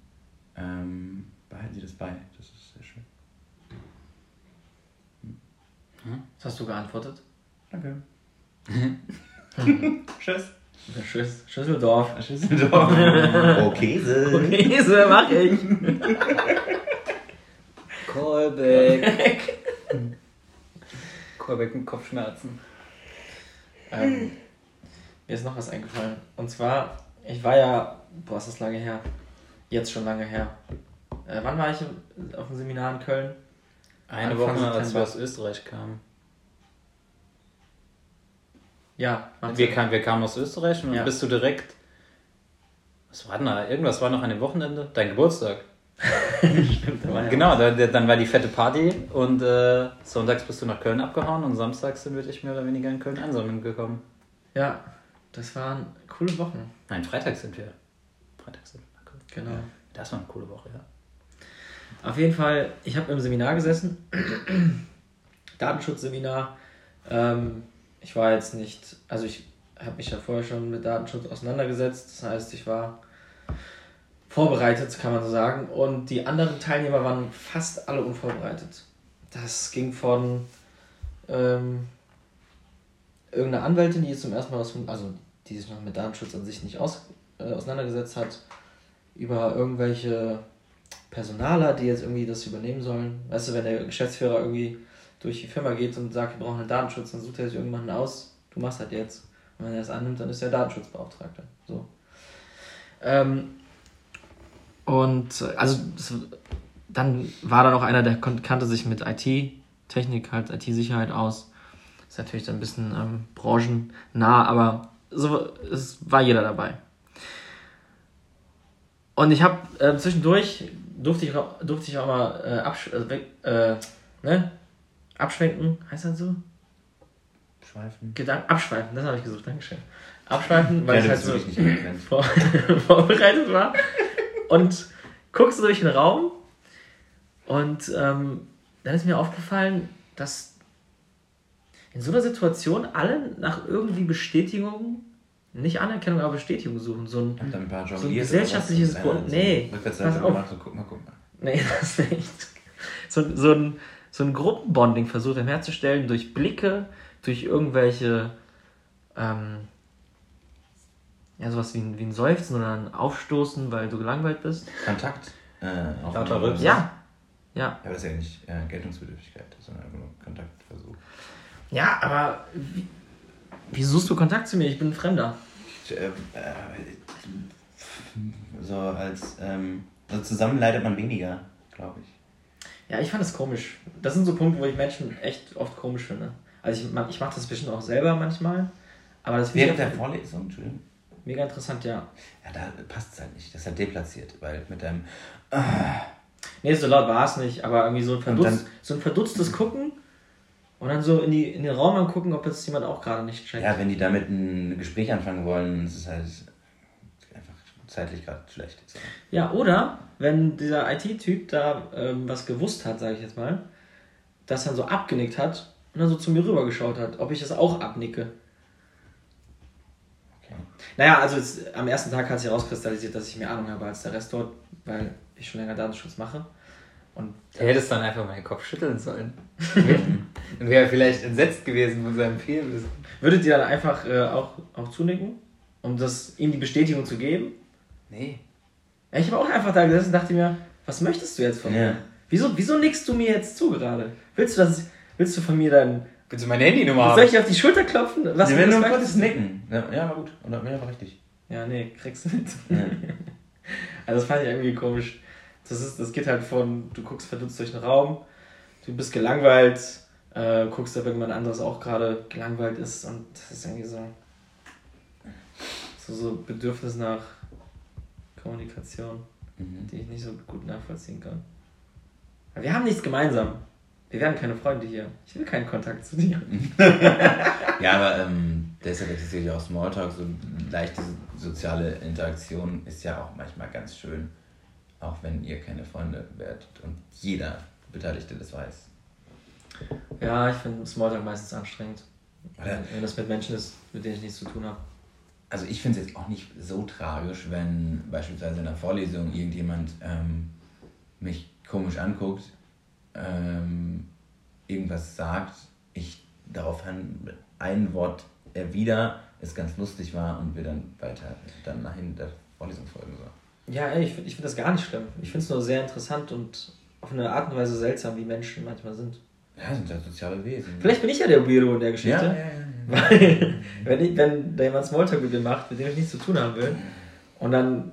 Ähm, behalten Sie das bei, das ist sehr schön. Hm? Was hast du geantwortet? Danke. Tschüss. Schüss, Schüsseldorf. Schüsseldorf. Oh, Käse. Oh, Käse, mach ich. Callback. Callback mit Kopfschmerzen. Ähm, mir ist noch was eingefallen. Und zwar, ich war ja, boah, ist das lange her. Jetzt schon lange her. Äh, wann war ich auf dem Seminar in Köln? Eine Anfang Woche, als wir aus Österreich kamen. Ja, wir, kam, wir kamen aus Österreich und dann ja. bist du direkt. Was war denn da? Irgendwas war noch an dem Wochenende? Dein Geburtstag. Stimmt, ja genau, da, dann war die fette Party und äh, sonntags bist du nach Köln abgehauen und samstags sind wir dich mehr oder weniger in Köln einsammeln gekommen. Ja, das waren coole Wochen. Nein, Freitag sind wir. Freitag sind wir nach Köln. Genau. Das war eine coole Woche, ja. Auf jeden Fall, ich habe im Seminar gesessen, Datenschutzseminar. Ähm, ich war jetzt nicht, also ich habe mich ja vorher schon mit Datenschutz auseinandergesetzt. Das heißt, ich war vorbereitet, kann man so sagen. Und die anderen Teilnehmer waren fast alle unvorbereitet. Das ging von ähm, irgendeiner Anwältin, die jetzt zum ersten Mal was, also die sich noch mit Datenschutz an sich nicht aus, äh, auseinandergesetzt hat, über irgendwelche Personaler, die jetzt irgendwie das übernehmen sollen. Weißt du, wenn der Geschäftsführer irgendwie durch die Firma geht und sagt, wir brauchen einen Datenschutz, dann sucht er sich irgendjemanden aus, du machst das jetzt. Und wenn er das annimmt, dann ist er Datenschutzbeauftragter. So. Ähm, und also das, dann war da noch einer, der kannte sich mit IT-Technik, halt IT-Sicherheit aus. Ist natürlich dann ein bisschen ähm, branchennah, aber so, es war jeder dabei. Und ich habe äh, zwischendurch durfte ich, auch- durfte ich auch mal äh, absch äh, weg, äh, ne? abschwenken, heißt das so? Schweifen. Gedanken abschweifen, das habe ich gesucht, Dankeschön. Abschweifen, weil Ja, ich halt so vor, vorbereitet war. Und guckst du durch den Raum und ähm, dann ist mir aufgefallen, dass in so einer Situation alle nach irgendwie Bestätigung, nicht Anerkennung, aber Bestätigung suchen. So ein, Hab da ein paar so ein gesellschaftliches? Grund. Nee, pass auf. gemacht, so guck mal, guck mal. Nee, das nicht. So, so ein, so ein Gruppenbonding versucht er herzustellen durch Blicke, durch irgendwelche, ähm, ja, sowas wie ein, wie ein Seufzen oder ein Aufstoßen, weil du gelangweilt bist. Kontakt. Äh, auf Lauter Rülpsen. Ja. Ja. Ja, aber das ist ja nicht äh, Geltungsbedürftigkeit, sondern einfach nur Kontaktversuch. Ja, aber wie, wie suchst du Kontakt zu mir? Ich bin ein Fremder. Ich, äh, äh, so als ähm, also zusammen leidet man weniger, glaube ich. Ja, ich fand das komisch. Das sind so Punkte, wo ich Menschen echt oft komisch finde. Also ich, ich mache das bestimmt auch selber manchmal, aber das Während der Vorlesung, Entschuldigung. mega interessant, ja. Ja, da passt es halt nicht. Das ist halt deplatziert, weil mit deinem. Nee, so laut war es nicht, aber irgendwie so ein, verdutzt, dann- so ein verdutztes Gucken und dann so in, die, in den Raum angucken, ob das jemand auch gerade nicht checkt. Ja, wenn die damit ein Gespräch anfangen wollen, ist es halt einfach zeitlich gerade schlecht. So. Ja, oder wenn dieser IT-Typ da ähm, was gewusst hat, sage ich jetzt mal, das dann so abgenickt hat und dann so zu mir rübergeschaut hat, ob ich das auch abnicke. Okay. Naja, also es, am ersten Tag hat sich herauskristallisiert, dass ich mehr Ahnung habe als der Rest dort, weil ich schon länger Datenschutz mache. Und Du hättest dann einfach meinen Kopf schütteln sollen. Dann wäre er vielleicht entsetzt gewesen von seinem Fehlwissen. würdet ihr dann einfach äh, auch, auch zunicken, um das, ihm die Bestätigung zu geben? Nee. Ja, ich habe auch einfach da gesessen und dachte mir, was möchtest du jetzt von Ja. mir? Wieso, wieso nickst du mir jetzt zu gerade? Willst du, dass ich, willst du von mir dann. Willst du meine Handynummer Soll haben? ich dir auf die Schulter klopfen? Was werden was nur ein kurzes du? Nicken. Ja, ja, war gut. Oder ja, war richtig. Ja, nee, kriegst du nicht. Ja. Also das fand ich irgendwie komisch. Das, ist, das geht halt von, du guckst verdutzt durch den Raum, du bist gelangweilt, äh, guckst, ob irgendjemand anderes auch gerade gelangweilt ist und das ist irgendwie so, so, so Bedürfnis nach Kommunikation, Mhm. die ich nicht so gut nachvollziehen kann. Weil wir haben nichts gemeinsam. Wir werden keine Freunde hier. Ich will keinen Kontakt zu dir. Ja, aber ähm, deshalb existiert ja auch Smalltalk. So leichte soziale Interaktion ist ja auch manchmal ganz schön. Auch wenn ihr keine Freunde werdet und jeder Beteiligte das weiß. Ja, ich finde Smalltalk meistens anstrengend. Oder- Wenn das mit Menschen ist, mit denen ich nichts zu tun habe. Also ich finde es jetzt auch nicht so tragisch, wenn beispielsweise in einer Vorlesung irgendjemand ähm, mich komisch anguckt, ähm, irgendwas sagt, ich daraufhin ein Wort erwider, es ganz lustig war und wir dann weiter dann nachhin der Vorlesung folgen. So. Ja, ey, ich finde ich find das gar nicht schlimm. Ich finde es nur sehr interessant und auf eine Art und Weise seltsam, wie Menschen manchmal sind. Ja, sind ja soziale Wesen. Vielleicht bin ich ja der Weirdo in der Geschichte. ja, ja, ja. Weil, wenn, ich, wenn da jemand Smalltalk mit mir macht, mit dem ich nichts zu tun haben will, und dann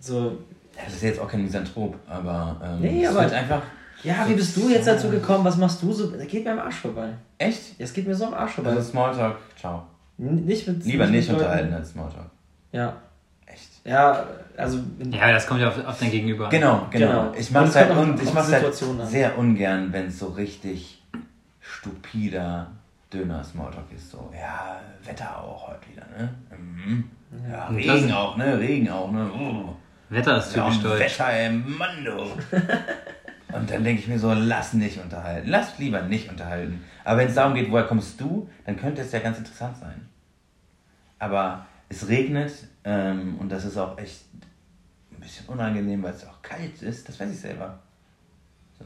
so, Ja, Das ist jetzt auch kein Misanthrop, aber ähm, Nee, aber- wird einfach. ja, wie bist du jetzt dazu gekommen, was machst du so? Das geht mir am Arsch vorbei. Echt? Es geht mir so am Arsch vorbei. Also Smalltalk, ciao. Nicht mit, Lieber nicht Leuten. unterhalten als Smalltalk. Ja. Echt. Ja, also. Ja, das kommt ja auf, auf dein Gegenüber. Genau, genau. Genau. Ich Und mach's es halt, auf ich mach's halt sehr ungern, wenn es so richtig stupider Döner-Smalltalk ist. So, ja, Wetter auch heute wieder, ne? Mhm. Ja, Und Regen das- auch, ne? Regen auch, ne? Oh. Wetter ist Ja, typisch und deutsch. Wetter, ey, Mann, du. Und dann denke ich mir so, lass nicht unterhalten. Lass lieber nicht unterhalten. Aber wenn es darum geht, woher kommst du, dann könnte es ja ganz interessant sein. Aber es regnet ähm, und das ist auch echt ein bisschen unangenehm, weil es auch kalt ist. Das weiß ich selber. So.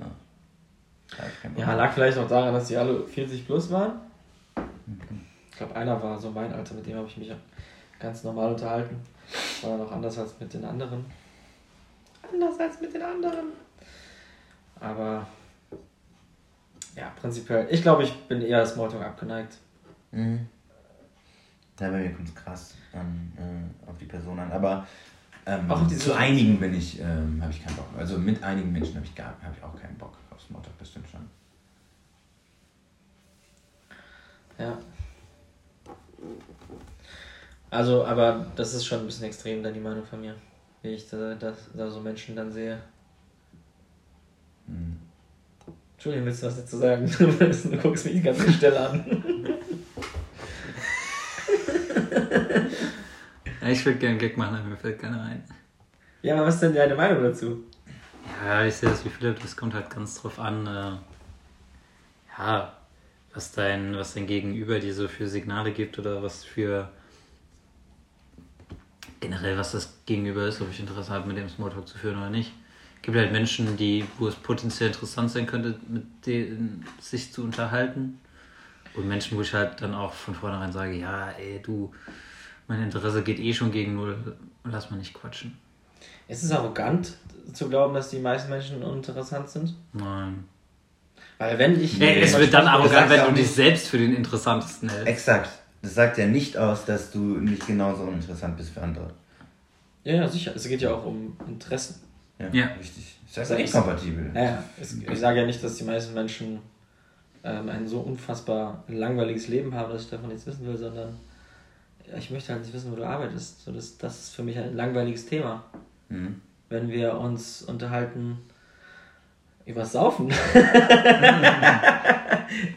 Ja, lag vielleicht auch daran, dass die alle 40 plus waren. Ich glaube, einer war so mein Alter, mit dem habe ich mich ganz normal unterhalten. War dann auch anders als mit den anderen. Anders als mit den anderen. Aber Ja, prinzipiell. Ich glaube, ich bin eher Smalltalk abgeneigt. Mhm. Da bei mir kommt es krass an, äh, auf die Person an. Aber ähm, Auch zu einigen bin ich, ähm, habe ich keinen Bock. Also mit einigen Menschen habe ich, gar- hab ich auch keinen Bock auf Smalltalk, das stimmt schon. Ja. Also, aber das ist schon ein bisschen extrem, dann die Meinung von mir. Wie ich da, das, da so Menschen dann sehe. Mhm. Entschuldigung, willst du was dazu sagen? Du guckst mich die ganze Stelle an. Ich würde gerne einen Gag machen, aber mir fällt keiner ein. Ja, aber was ist denn deine Meinung dazu? Ja, ich sehe das wie Philipp, das kommt halt ganz drauf an, äh, ja, was dein, was dein Gegenüber dir so für Signale gibt oder was für generell, was das Gegenüber ist, ob ich Interesse habe, mit dem Smalltalk zu führen oder nicht. Es gibt halt Menschen, die, wo es potenziell interessant sein könnte, mit denen sich zu unterhalten. Und Menschen, wo ich halt dann auch von vornherein sage, ja, ey, du, mein Interesse geht eh schon gegen null, lass mal nicht quatschen. Ist es arrogant zu glauben, dass die meisten Menschen uninteressant sind? Nein. Weil wenn ich... Nee, es wird dann arrogant, wenn du dich selbst für den interessantesten hältst. Exakt. Das sagt ja nicht aus, dass du nicht genauso uninteressant bist für andere. Ja, ja, sicher. Es geht ja auch um Interessen. Ja, Ja. richtig. Ist ja nicht ich. kompatibel. Naja, es, ich sage ja nicht, dass die meisten Menschen ähm, ein so unfassbar langweiliges Leben haben, dass ich davon nichts wissen will, sondern ich möchte halt nicht wissen, wo du arbeitest. So, das, das ist für mich ein langweiliges Thema. Mhm. Wenn wir uns unterhalten über Saufen,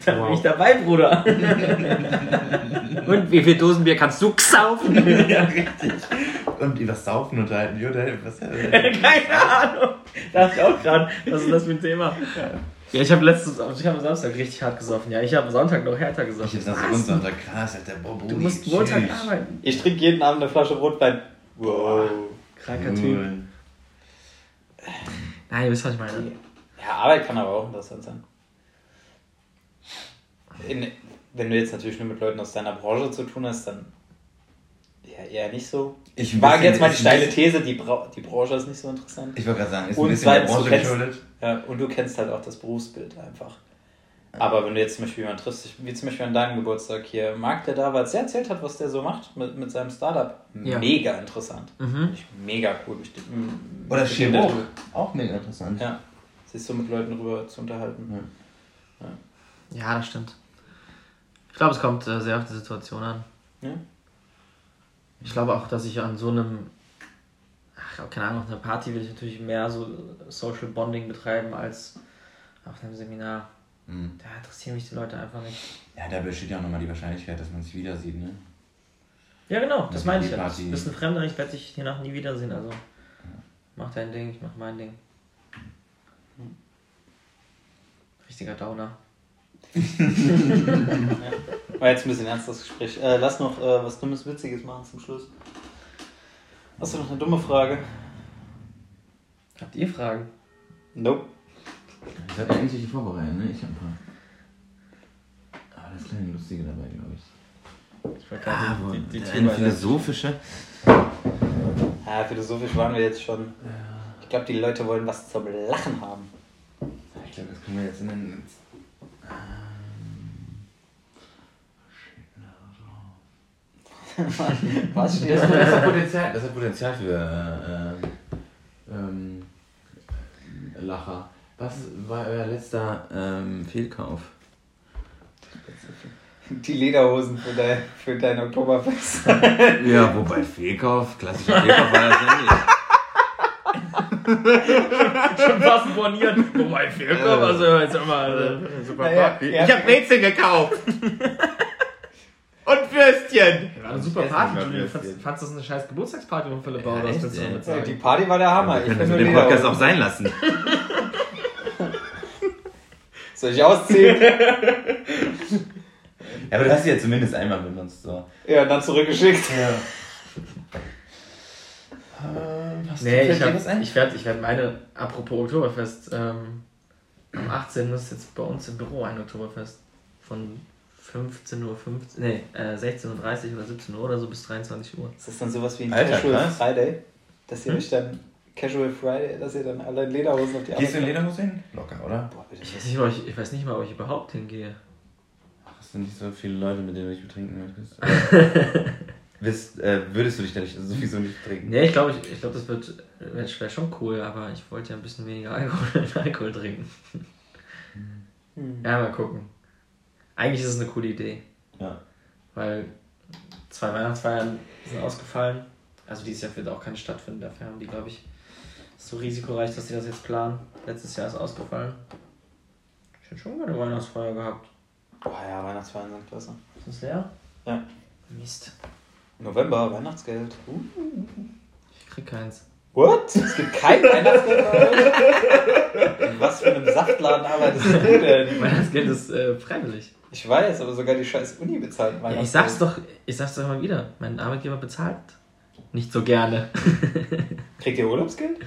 dann bin Wow. ich dabei, Bruder. Und wie viel Dosen Bier kannst du saufen? ja, richtig. Und über das Saufen unterhalten. Oder was? Keine Ahnung. Dachte ich auch gerade, was ist das für ein Thema? Ja, ich habe letztens, ich habe am Samstag richtig hart gesoffen. Ja, ich habe am Sonntag noch härter Ich gesoffen. hab Samstag und Sonntag krass, Alter. Boah, Du musst tschüss. Montag arbeiten. Ich trinke jeden Abend eine Flasche Rotwein. Wow. Kranker Typ. Nein, ihr wisst, was ich meine. Ja, Arbeit kann aber auch interessant sein. In, wenn du jetzt natürlich nur mit Leuten aus deiner Branche zu tun hast, dann ja, eher nicht so. Ich Ich wage jetzt mal die steile These, die, Bra die Branche ist nicht so interessant. Ich wollte gerade sagen, ist Und ein bisschen der Branche kennst- geschuldet. Ja, und du kennst halt auch das Berufsbild einfach. Aber wenn du jetzt zum Beispiel jemanden triffst, wie zum Beispiel an deinem Geburtstag hier, Marc, der da war, der erzählt hat, was der so macht mit, mit seinem Startup. Ja. Mega interessant. Mhm. Mega cool. Ich, m- Oder Chirurg. Auch mega interessant. Ja, sich so mit Leuten drüber zu unterhalten. Ja, das stimmt. Ich glaube, es kommt äh, sehr auf die Situation an. Ja. Ich glaube auch, dass ich an so einem, ach, keine Ahnung, auf einer Party will ich natürlich mehr so Social Bonding betreiben als auf einem Seminar. Mhm. Da interessieren mich die Leute einfach nicht. Ja, da besteht ja auch nochmal die Wahrscheinlichkeit, dass man sich wieder sieht, ne? Ja, genau, das Ja, meine ich ja. Du bist ein Fremder, ich werde dich hiernach nie wiedersehen. Also mach dein Ding, ich mach mein Ding. Richtiger Downer. War jetzt ein bisschen ernst das Gespräch. Äh, lass noch äh, was Dummes, Witziges machen zum Schluss. Hast du noch eine dumme Frage? Habt ihr Fragen? Nope. Ich hatte eigentlich welche vorbereitet, ne? Ich hab ein paar. Aber das ist kleine lustige dabei, glaube ich. Ich Ah, die, die, die eine philosophische. Ja, philosophisch waren wir jetzt schon. Ich glaube, die Leute wollen was zum Lachen haben. Ich glaube, das können wir jetzt in den. Was steht Das, da? das, hat Potenzial, das hat Potenzial für äh, ähm, Lacher. Was war euer letzter ähm, Fehlkauf? Die Lederhosen für dein, für dein Oktoberfest. Ja, wobei Fehlkauf, klassischer Fehlkauf war das ja nicht. schon fast borniert. Wobei Fehlkauf, also jetzt immer äh, super Naja. Ich hab Brezel gekauft. Und Würstchen. War eine super Party. Julian. Fandst, fandst du das eine scheiß Geburtstagsparty von Philipp Ja, Bauer? Das echt, Ja, sagen. die Party war der Hammer. Wir Ich mit dem Podcast auch sein lassen. Soll ich ausziehen? Ja, aber du hast sie ja zumindest einmal benutzt. So. ja, und dann zurückgeschickt. Ja. Nee, ich, hab, ich werde ich werd meine, apropos Oktoberfest, ähm, am 18. ist jetzt bei uns im Büro ein Oktoberfest. Von 15.15 Uhr, 15, nee, äh, 16.30 Uhr oder 17 Uhr oder so bis 23 Uhr. Ist das dann sowas wie ein Alter, Casual krass. Friday? Dass Hm? ihr euch dann Casual Friday, dass ihr dann alle in Lederhosen auf die Gehst du in kommt? Lederhose hin? Locker, oder? Boah, bitte Ich weiß, nicht. mal, ob ich, ich weiß nicht mal, ob ich überhaupt hingehe. Hast du nicht so viele Leute, mit denen du dich betrinken möchtest? Bist, äh, würdest du dich dadurch sowieso nicht betrinken? Nee, ich glaube, ich, ich glaub, das wird, wird wäre schon cool, aber ich wollte ja ein bisschen weniger Alkohol, Alkohol trinken. Hm. Ja, mal gucken. Eigentlich ist es eine coole Idee, Ja. weil zwei Weihnachtsfeiern sind ausgefallen. Also dieses Jahr wird auch keine stattfinden, dafür haben die, glaube ich, so risikoreich, dass sie das jetzt planen. Letztes Jahr ist ausgefallen. Ich hätte schon gerne eine Weihnachtsfeier gehabt. Boah, ja, Weihnachtsfeiern sind klasse. Ist das leer? Ja. Mist. November, Weihnachtsgeld. Uh. Ich krieg keins. What? Es gibt kein Weihnachtsgeld? In was für einem Saftladen arbeitest du denn? Weihnachtsgeld ist äh, freiwillig. Ich weiß, aber sogar die scheiß Uni bezahlt Ja, Weihnachtsgeld. ich sag's doch, ich sag's doch immer wieder. Mein Arbeitgeber bezahlt nicht so gerne. Kriegt ihr Urlaubsgeld?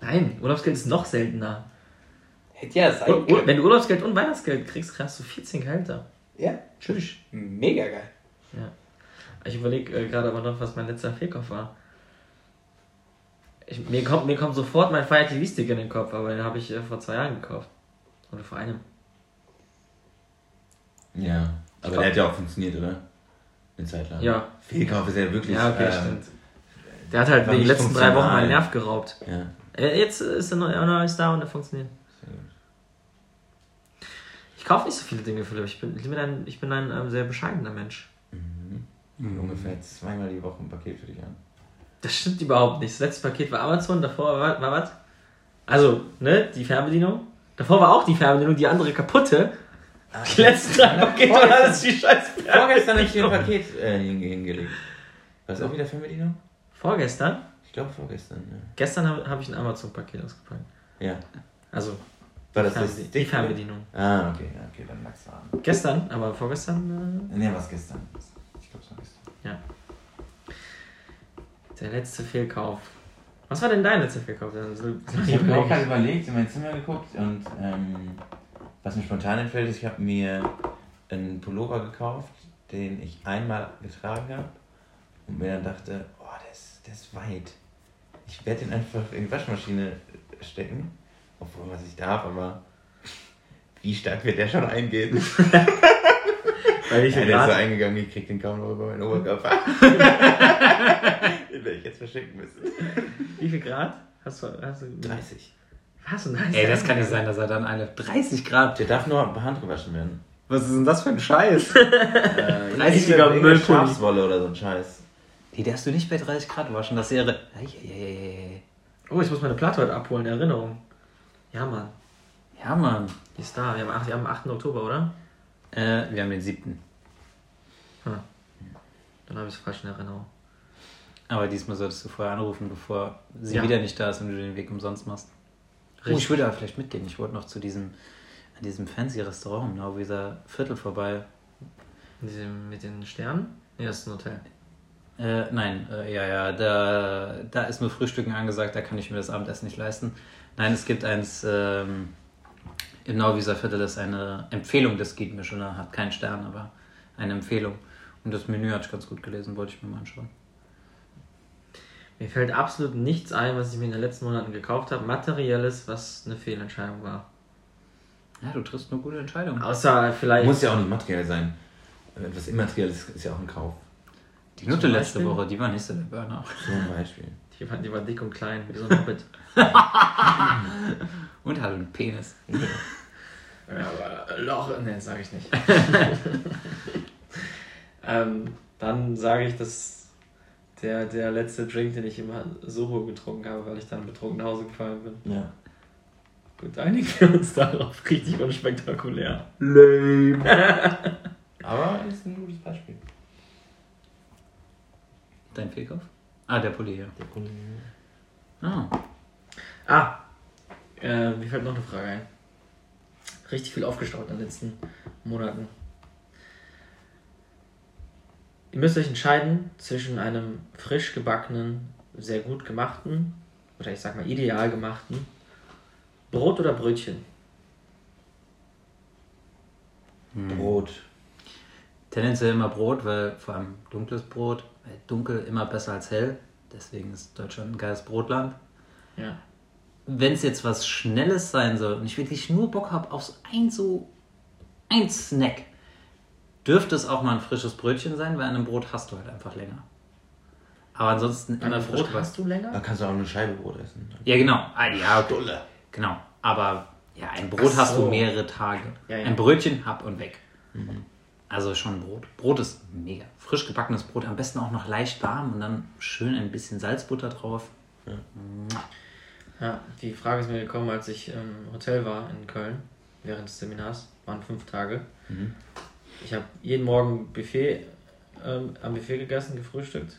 Nein, Urlaubsgeld ist noch seltener. Hätte ja sein können. wenn du Urlaubsgeld und Weihnachtsgeld kriegst, kriegst du 14 Gehälter. Ja, Tschüss. mega geil. Ja. Ich überlege äh, gerade aber noch, was mein letzter Fehlkauf war. Ich, mir, kommt, mir kommt sofort mein Fire TV Stick in den Kopf, aber den habe ich äh, vor zwei Jahren gekauft. Oder vor einem. Ja. Aber der hat ja auch funktioniert, oder? Eine Zeit lang. Ja. Fehlkauf ist ja wirklich. Ja, okay, äh, stimmt. Der hat halt nicht letzten drei Wochen meinen. Nerv geraubt. Ja. Äh, jetzt ist der neue neues da und der funktioniert. Sehr gut. Ich kaufe nicht so viele Dinge, Philipp. Ich bin, ich bin ein, ich bin ein ähm, sehr bescheidener Mensch. Mhm. Ungefähr zweimal die Woche ein Paket für dich an. Das stimmt überhaupt nicht. Das letzte Paket war Amazon, davor war, war was? Also, ne, die Fernbedienung. Davor war auch die Fernbedienung, die andere kaputte. Die letzten drei Pakete waren alles die scheiß Vorgestern habe ich dir ein Paket äh, hinge- hingelegt. War das auch wieder Fernbedienung? Vorgestern? Ich glaube vorgestern, ja. Gestern habe hab ich ein Amazon-Paket ausgepackt. Ja. Also, War das das die? Fernbedienung. Ah, okay, ja, okay, dann lag's an. Gestern, aber vorgestern, Ne, was gestern? Ich glaube, es war gestern. äh, ja. Der letzte Fehlkauf. Was war denn dein letzter Fehlkauf? Also, Ich habe mir auch gerade überlegt, in mein Zimmer geguckt und ähm, was mir spontan entfällt, ist, ich habe mir einen Pullover gekauft, den ich einmal getragen habe und mir dann dachte, oh, der ist, der ist weit. Ich werde den einfach in die Waschmaschine stecken, obwohl was ich darf, aber wie stark wird der schon eingehen? Weil ich Ja, der ist so eingegangen, ich krieg den kaum noch über meinen Oberkörper. den werde ich jetzt verschicken müssen. Wie viel Grad? Hast du, hast du 30. Was? Heißt Ey, das kann nicht sein, dass er dann eine 30 Grad. Der darf nur per Hand gewaschen werden. Was ist denn das für ein Scheiß? Äh, 30er irgendeine Müllpulli. Schafswolle oder so ein Scheiß. Die darfst du nicht bei 30 Grad waschen. Das wäre. Eieieiei. Oh, ich muss meine Platte heute abholen, Erinnerung. Ja, Mann. Ja, Mann. Die ist da. Wir haben, acht- wir haben am 8. Oktober, oder? Äh, wir haben den 7. Hm. Dann habe ich es falsch in Erinnerung. Aber diesmal solltest du vorher anrufen, bevor sie Ja. wieder nicht da ist und du den Weg umsonst machst. Oh, Richtig. ich würde aber vielleicht mitgehen. Ich wollte noch zu diesem, an diesem fancy Restaurant im Nauwieser Viertel vorbei. Mit, diesem, mit den Sternen? Nee, das ist ein Hotel. Äh, nein, äh, ja, ja, da, da ist nur Frühstücken angesagt, da kann ich mir das Abendessen nicht leisten. Nein, es gibt eins ähm, im Nauwieser Viertel, das ist eine Empfehlung des Guide Michelin, hat keinen Stern, aber eine Empfehlung. Und das Menü hatte ich ganz gut gelesen, wollte ich mir mal anschauen. Mir fällt absolut nichts ein, was ich mir in den letzten Monaten gekauft habe. Materielles, was eine Fehlentscheidung war. Ja, du triffst nur gute Entscheidungen. Außer vielleicht. Muss ja auch nicht materiell sein. Etwas Immaterielles ist ja auch ein Kauf. Die Nutte Zum letzte Beispiel? Woche, die war nicht so der Burner. Zum Beispiel. Die war, die war dick und klein, wie so ein Hobbit. Und hatte einen Penis. Ja, aber Loch, ne, sage ich nicht. ähm, dann sage ich, dass der, der letzte Drink, den ich immer Soho getrunken habe, weil ich dann betrunken nach Hause gefallen bin. Ja. Gut, einigen wir uns darauf. Richtig unspektakulär. Lame. Aber ist ein gutes Beispiel. Dein Fehlkauf? Ah, der Pulli hier. Der Kunde. Ah. Ah, äh, mir fällt noch eine Frage ein. Richtig viel aufgestaut in den letzten Monaten. Ihr müsst euch entscheiden zwischen einem frisch gebackenen, sehr gut gemachten, oder ich sag mal ideal gemachten, Brot oder Brötchen. Brot. Tendenziell immer Brot, weil vor allem dunkles Brot, weil dunkel immer besser als hell. Deswegen ist Deutschland ein geiles Brotland. Ja. wenn es jetzt was Schnelles sein soll und ich wirklich nur Bock habe auf so ein so ein Snack, dürfte es auch mal ein frisches Brötchen sein, weil an einem Brot hast du halt einfach länger. Aber ansonsten An immer frisch Brot gebacken. hast du länger? Dann kannst du auch eine Scheibe Brot essen. Ja, genau. Ah, ja, okay. Stulle. Genau. Aber ja, ein Brot Ach hast so. du mehrere Tage. Ja, ja. Ein Brötchen hab und weg. Also schon Brot. Brot ist mega. Frisch gebackenes Brot, am besten auch noch leicht warm und dann schön ein bisschen Salzbutter drauf. Ja, die Frage ist mir gekommen, als ich im Hotel war in Köln während des Seminars. Waren fünf Tage. Ich habe jeden Morgen Buffet, ähm, am Buffet gegessen, gefrühstückt.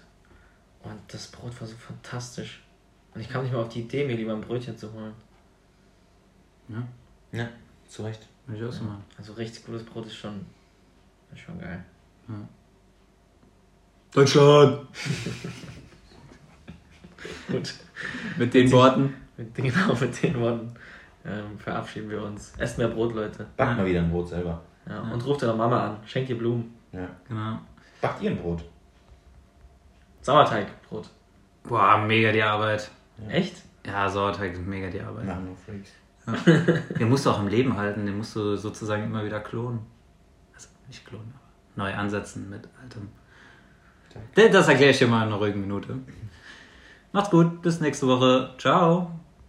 Und das Brot war so fantastisch. Und ich kam nicht mal auf die Idee, mir lieber ein Brötchen zu holen. Ja, Ja, zu Recht. würde ich auch so machen. Also richtig gutes Brot ist schon, ist schon geil. Deutschland! Gut. Mit den Worten. Mit, genau mit den Worten ähm, verabschieden wir uns. Esst mehr Brot, Leute. Back mal wieder ein Brot selber. Ja, Und ruft eure Mama an. Schenkt ihr Blumen. Ja. Genau. Backt ihr ein Brot? Sauerteigbrot. Boah, mega die Arbeit. Echt? Ja, Sauerteig ist mega die Arbeit. Machen nur Freaks. Den musst du auch im Leben halten, den musst du sozusagen immer wieder klonen. Also nicht klonen, aber neu ansetzen mit altem. Das erkläre ich dir mal in einer ruhigen Minute. Macht's gut, bis nächste Woche. Ciao.